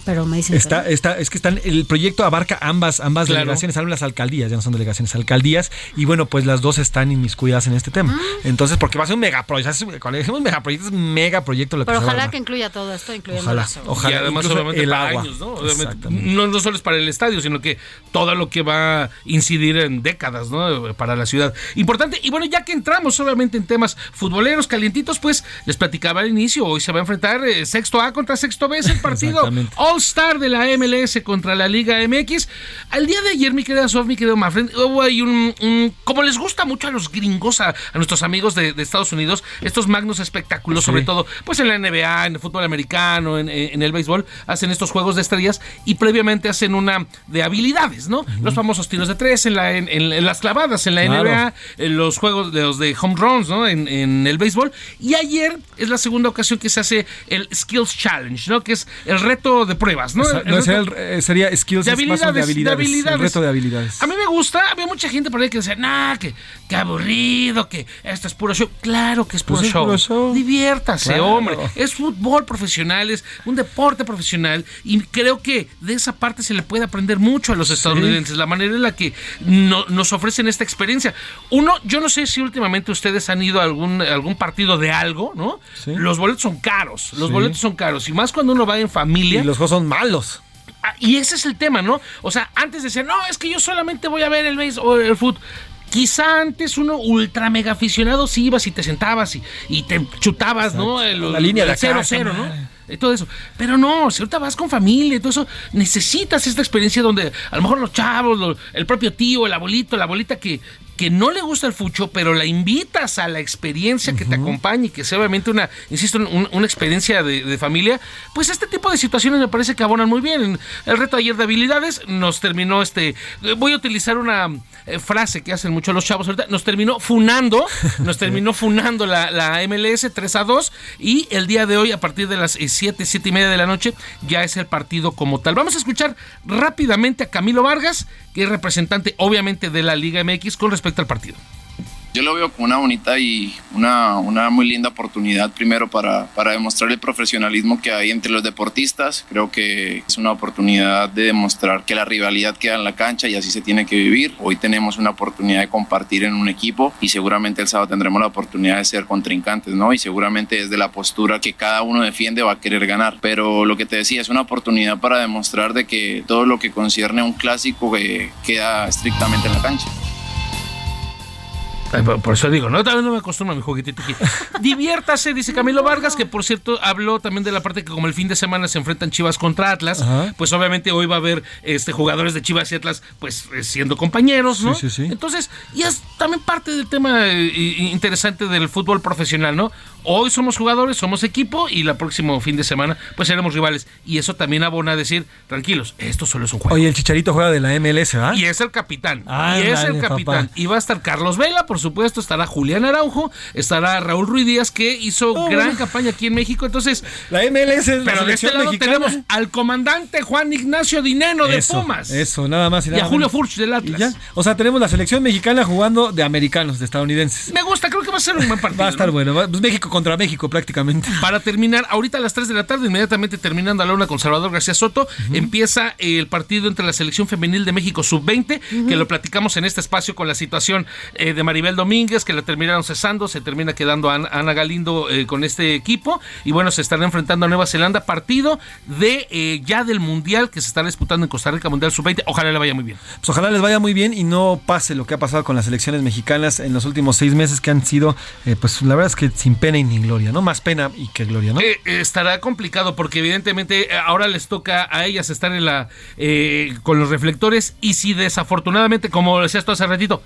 Pero me dicen que Está, está, es que están, el proyecto abarca ambas, ambas Claro. delegaciones, hablan las alcaldías, ya no son delegaciones, alcaldías, y bueno, pues las dos están inmiscuidas en este tema. Ah. Entonces, porque va a ser un megaproyecto, cuando decimos megaproyecto, es un megaproyecto lo que Pero se va a ojalá que incluya todo esto, incluyendo Ojalá, seguridad. ojalá. y además obviamente el para agua. años, ¿no? Obviamente, no, no solo es para el estadio, sino que todo lo que va a incidir en décadas, ¿no? Para la ciudad. Importante. Y bueno, ya que entramos obviamente en temas futboleros calientitos, pues les platicaba al inicio, hoy se va a enfrentar eh, sexto A contra sexto B, es el partido Exactamente. All Star de la MLS contra la Liga MX. Al día de ayer, mi querida Sof, mi querido Mafren, hubo ahí un, un- como les gusta mucho a los gringos, a, a nuestros amigos de, de Estados Unidos, estos magnos espectáculos, Sí. sobre todo, pues en la NBA, en el fútbol americano, en, en el béisbol, hacen estos juegos de estrellas y previamente hacen una de habilidades, ¿no? Los famosos tiros de tres, en, la, en, en- las clavadas, en la Claro. NBA, en los juegos de los de home runs, ¿no? En, en el béisbol. Y ayer es la segunda ocasión que se hace el Skills Challenge, ¿no? Que es el reto de pruebas, ¿no? No, reto- el- eh, sería skills, de es más habilidades, de de habilidades, el reto de habilidades. A mí me gusta, había mucha gente por ahí que decía, nah, que, que aburrido, que esto es puro show. Claro que es puro, Pues es show. puro show. Diviértase, Claro. hombre. Es fútbol profesional, es un deporte profesional y creo que de esa parte se le puede aprender mucho a los estadounidenses, la manera en la que no- nos ofrecen esta experiencia. Uno, yo no sé si últimamente ustedes han ido a algún, a algún partido de algo, ¿no? Los boletos son caros, los Sí. boletos son caros y más cuando uno va en familia. Y los juegos son malos. Ah, Y ese es el tema, ¿no? O sea, antes decían, no, es que yo solamente voy a ver el béisbol o el fútbol. Quizá antes uno ultra mega aficionado sí ibas y te sentabas y, y te chutabas, ¿no? El, La línea de el acá, 0-0, ¿no? Y todo eso. Pero no, si ahorita vas con familia y todo eso, necesitas esta experiencia donde a lo mejor los chavos, el propio tío, el abuelito, la abuelita que, que no le gusta el fucho, pero la invitas a la experiencia que te acompañe y que sea obviamente una, insisto, un- una experiencia de, de familia, pues este tipo de situaciones me parece que abonan muy bien. El reto ayer de habilidades nos terminó este, eh, voy a utilizar una eh, frase que hacen mucho los chavos ahorita, nos terminó funando, <laughs> nos terminó funando la, la MLS 3 a 2 y el día de hoy a partir de las 7, 7 y media de la noche ya es el partido como tal. Vamos a escuchar rápidamente a Camilo Vargas, que es representante obviamente de la Liga MX con respecto al partido. Yo lo veo como una bonita y una, una muy linda oportunidad primero para, para demostrar el profesionalismo que hay entre los deportistas. Creo que es una oportunidad de demostrar que la rivalidad queda en la cancha y así se tiene que vivir. Hoy tenemos una oportunidad de compartir en un equipo y seguramente el sábado tendremos la oportunidad de ser contrincantes, ¿no? Y seguramente desde la postura que cada uno defiende va a querer ganar. Pero lo que te decía es una oportunidad para demostrar de que todo lo que concierne a un clásico eh, queda estrictamente en la cancha. Por, eso digo, no, todavía no me acostumbro a mi juguetito aquí. <laughs> Diviértase, dice Camilo Vargas, que por cierto habló también de la parte que como el fin de semana se enfrentan Chivas contra Atlas, Ajá. pues obviamente hoy va a haber este jugadores de Chivas y Atlas pues eh, siendo compañeros, ¿no? Sí, sí, sí. Entonces, y es también parte del tema eh, interesante del fútbol profesional, ¿no? Hoy somos jugadores, somos equipo y el próximo fin de semana pues seremos rivales. Y eso también abona a decir, tranquilos, esto solo es un juego. Oye, el Chicharito juega de la MLS, ¿ah? Y es el capitán. Y es el capitán. papá. Y va a estar Carlos Vela, por supuesto. Estará Julián Araujo. Estará Raúl Ruiz Díaz, que hizo Oh, gran bueno. campaña aquí en México. Entonces. La MLS es la Pero de este selección lado mexicana. tenemos al comandante Juan Ignacio Dineno de eso, Pumas. Eso, nada más y Y nada a Julio. Furch del Y Atlas. ya. O sea, tenemos la selección mexicana jugando de americanos, de estadounidenses. Me gusta, creo que va a ser un buen partido. Va a estar ¿no? bueno. pues México contra México prácticamente. Para terminar, ahorita a las 3 de la tarde, inmediatamente terminando a la una con Salvador García Soto, empieza el partido entre la selección femenil de México sub-20, que lo platicamos en este espacio con la situación eh, de Maribel Domínguez, que la terminaron cesando, se termina quedando Ana, Ana Galindo eh, con este equipo, y bueno, se estará enfrentando a Nueva Zelanda, partido de eh, ya del Mundial que se está disputando en Costa Rica, Mundial sub-20, ojalá le vaya muy bien. Pues ojalá les vaya muy bien y no pase lo que ha pasado con las selecciones mexicanas en los últimos seis meses que han sido, eh, pues la verdad es que sin pena y ni gloria, ¿no? Más pena y que gloria, ¿no? Estará complicado porque evidentemente ahora les toca a ellas estar en la con los reflectores y si desafortunadamente, como decías tú hace ratito,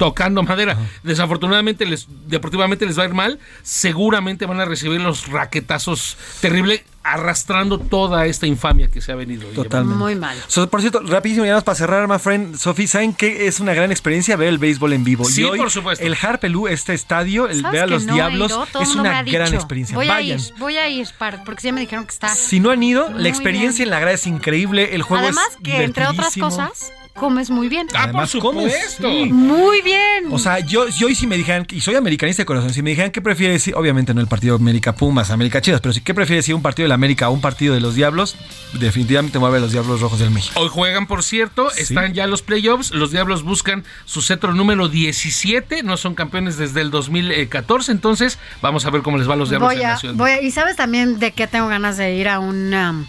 tocando madera, desafortunadamente les deportivamente les va a ir mal, seguramente van a recibir los raquetazos terrible arrastrando toda esta infamia que se ha venido. Totalmente. Muy mal. So, por cierto, rapidísimo, ya más para cerrar, my friend, Sofi, ¿saben que es una gran experiencia ver el béisbol en vivo? Sí, y hoy, por supuesto. El Harpelú, este estadio, el ¿Sabes ver a los no Diablos, es una gran dicho. experiencia. Voy Vayan. a ir, voy a ir, para- porque ya me dijeron que está. Si no han ido, la experiencia bien. en la grada es increíble, el juego Además es que, entre otras cosas, comes muy bien. Ah, Además, comes, sí. Muy bien. O sea, yo, yo hoy si me dijeran, y soy americanista de corazón, si me dijeran qué prefieres, sí, obviamente no el partido América Pumas, América Chivas, pero si qué prefieres si un partido de la América o un partido de los Diablos, definitivamente mueve a los Diablos Rojos del México. Hoy juegan, por cierto, están ya los playoffs. Los Diablos buscan su cetro número 17. No son campeones desde el 2014. Entonces, vamos a ver cómo les va a los Diablos Voy en a, la ciudad. voy a- y sabes también de qué tengo ganas de ir a un um,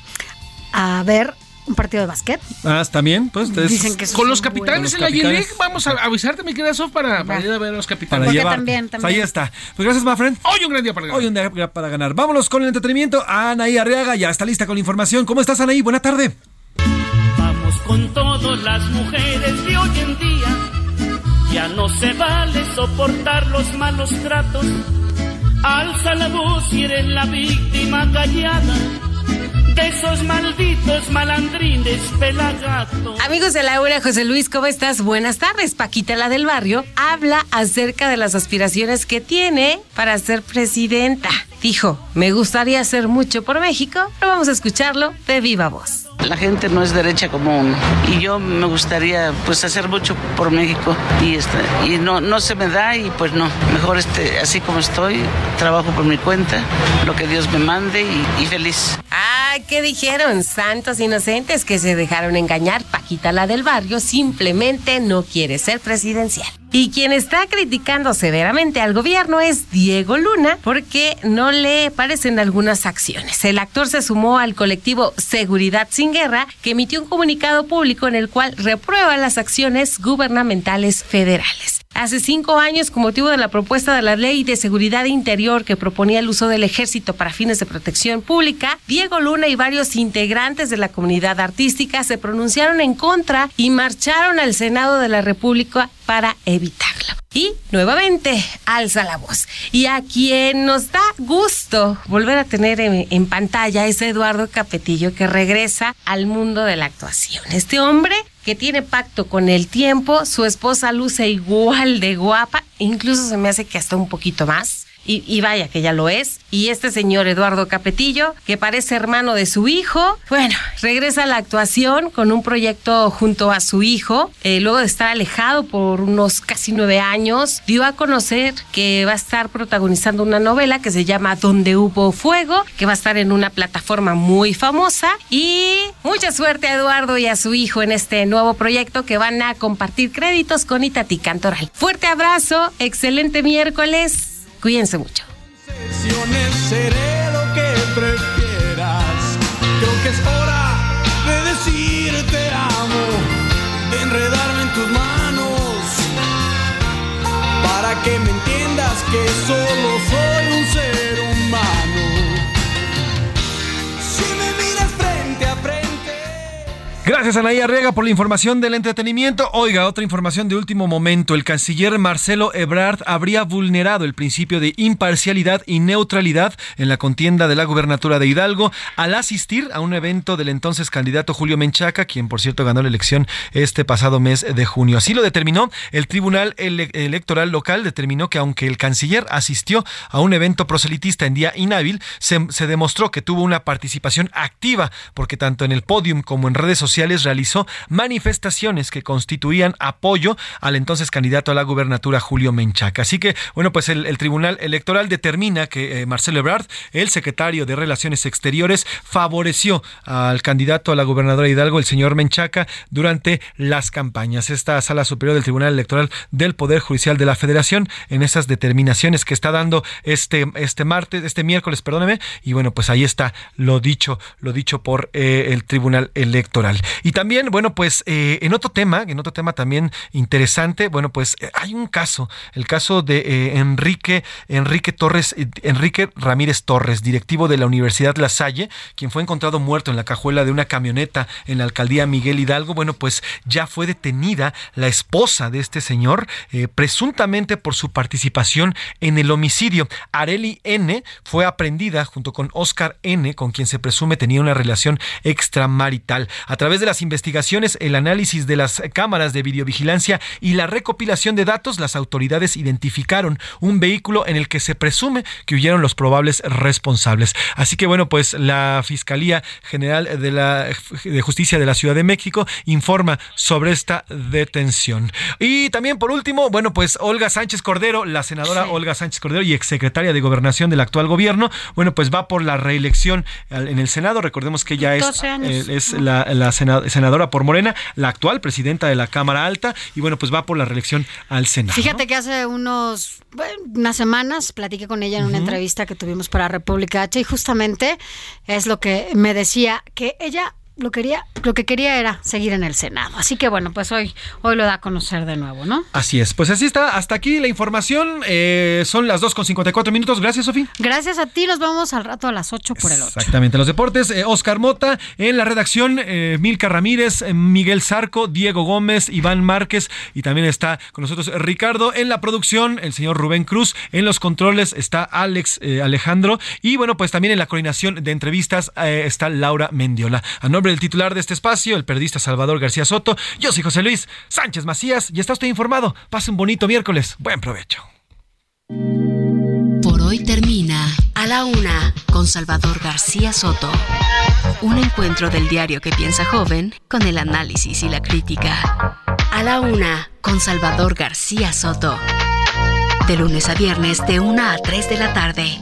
a ver un partido de básquet. Ah, también, pues Dicen que Con los capitanes en la G-League, vamos a avisarte, mi querida Sof, para, para ir a ver a los capitanes. para llevar. también, Pues también. ahí está. Pues gracias, my friend. Hoy un gran día para ganar. Hoy un día para ganar. Vámonos con el entretenimiento. Anaí Arriaga ya está lista con la información. ¿Cómo estás, Anaí? Buena tarde. Vamos con todas las mujeres de hoy en día. Ya no se vale soportar los malos tratos. Alza la voz y eres la víctima callada esos malditos malandrines pelagatos. Amigos de la hora, José Luis, ¿cómo estás? Buenas tardes. Paquita, la del barrio, habla acerca de las aspiraciones que tiene para ser presidenta. Dijo, me gustaría hacer mucho por México, pero vamos a escucharlo de viva voz. La gente no es derecha común y yo me gustaría pues hacer mucho por México y este, y no no se me da y pues no mejor este así como estoy trabajo por mi cuenta lo que Dios me mande y, feliz. Ay, ¿qué dijeron? Santos inocentes que se dejaron engañar. Paquita, la del barrio, simplemente no quiere ser presidencial. Y quien está criticando severamente al gobierno es Diego Luna porque no le parecen algunas acciones. El actor se sumó al colectivo Seguridad sin Guerra que emitió un comunicado público en el cual reprueba las acciones gubernamentales federales. Hace cinco años, con motivo de la propuesta de la ley de seguridad interior que proponía el uso del ejército para fines de protección pública, Diego Luna y varios integrantes de la comunidad artística se pronunciaron en contra y marcharon al Senado de la República para evitarlo. Y nuevamente alza la voz. Y a quien nos da gusto volver a tener en, en pantalla es Eduardo Capetillo, que regresa al mundo de la actuación. Este hombre que tiene pacto con el tiempo, su esposa luce igual de guapa, incluso se me hace que hasta un poquito más. Y, vaya que ya lo es. Y este señor Eduardo Capetillo, que parece hermano de su hijo, bueno, regresa a la actuación con un proyecto junto a su hijo. Eh, luego de estar alejado por unos casi nueve años, dio a conocer que va a estar protagonizando una novela que se llama Donde hubo fuego, que va a estar en una plataforma muy famosa. Y mucha suerte a Eduardo y a su hijo en este nuevo proyecto que van a compartir créditos con Itati Cantoral. Fuerte abrazo, excelente miércoles. Cuídense mucho. seré lo que prefieras. Creo que es hora de decir te amo, de enredarme en tus manos, para que me entiendas que solo Gracias, Anaí Arriaga, por la información del entretenimiento. Oiga, otra información de último momento. El canciller Marcelo Ebrard habría vulnerado el principio de imparcialidad y neutralidad en la contienda de la gubernatura de Hidalgo al asistir a un evento del entonces candidato Julio Menchaca, quien por cierto ganó la elección este pasado mes de junio. Así lo determinó el Tribunal Ele- Electoral Local, determinó que aunque el canciller asistió a un evento proselitista en día inhábil, se, se demostró que tuvo una participación activa, porque tanto en el podium como en redes sociales realizó manifestaciones que constituían apoyo al entonces candidato a la gubernatura Julio Menchaca. Así que, bueno, pues el, Tribunal Electoral determina que eh, Marcelo Ebrard, el secretario de Relaciones Exteriores, favoreció al candidato a la gobernadora Hidalgo, el señor Menchaca, durante las campañas. Esta sala superior del Tribunal Electoral del Poder Judicial de la Federación, en esas determinaciones que está dando este, este martes, este miércoles, perdóneme, y bueno, pues ahí está lo dicho, lo dicho por eh, el Tribunal Electoral. Y también, bueno, pues eh, en otro tema, en otro tema también interesante, bueno, pues eh, hay un caso, el caso de eh, Enrique, Enrique Torres, Enrique Ramírez Torres, directivo de la Universidad La Salle, quien fue encontrado muerto en la cajuela de una camioneta en la alcaldía Miguel Hidalgo. Bueno, pues ya fue detenida la esposa de este señor, presuntamente por su participación en el homicidio. Areli N fue aprendida junto con Oscar N, con quien se presume tenía una relación extramarital. A través de las investigaciones, el análisis de las cámaras de videovigilancia y la recopilación de datos, las autoridades identificaron un vehículo en el que se presume que huyeron los probables responsables. Así que bueno, pues la Fiscalía General de la de Justicia de la Ciudad de México informa sobre esta detención. Y también por último, bueno, pues Olga Sánchez Cordero, la senadora Olga Sánchez Cordero y exsecretaria de Gobernación del actual gobierno, bueno, pues va por la reelección en el Senado. Recordemos que ella es, 12 años. eh, es la, la senadora por Morena, la actual presidenta de la Cámara Alta, y bueno, pues va por la reelección al Senado. Fíjate que hace unos bueno, unas semanas platiqué con ella en una entrevista que tuvimos para República H y justamente es lo que me decía que ella lo quería, lo que quería era seguir en el Senado. Así que bueno, pues hoy, hoy lo da a conocer de nuevo, ¿no? Así es, pues así está, hasta aquí la información, eh, son las 2 con 54 minutos, gracias Sofía. Gracias a ti, nos vemos al rato a las 8 por el 8. Exactamente, los deportes, eh, Oscar Mota, en la redacción, eh, Milka Ramírez, eh, Miguel Zarco, Diego Gómez, Iván Márquez y también está con nosotros Ricardo en la producción, el señor Rubén Cruz, en los controles está Alex eh, Alejandro y bueno, pues también en la coordinación de entrevistas está Laura Mendiola. A del titular de este espacio, el periodista Salvador García Soto, yo soy José Luis Sánchez Macías y está usted informado. Pase un bonito miércoles, buen provecho. Por hoy termina A la Una con Salvador García Soto. Un encuentro del diario que piensa joven con el análisis y la crítica. A la Una con Salvador García Soto. De lunes a viernes de 1 a 3 de la tarde.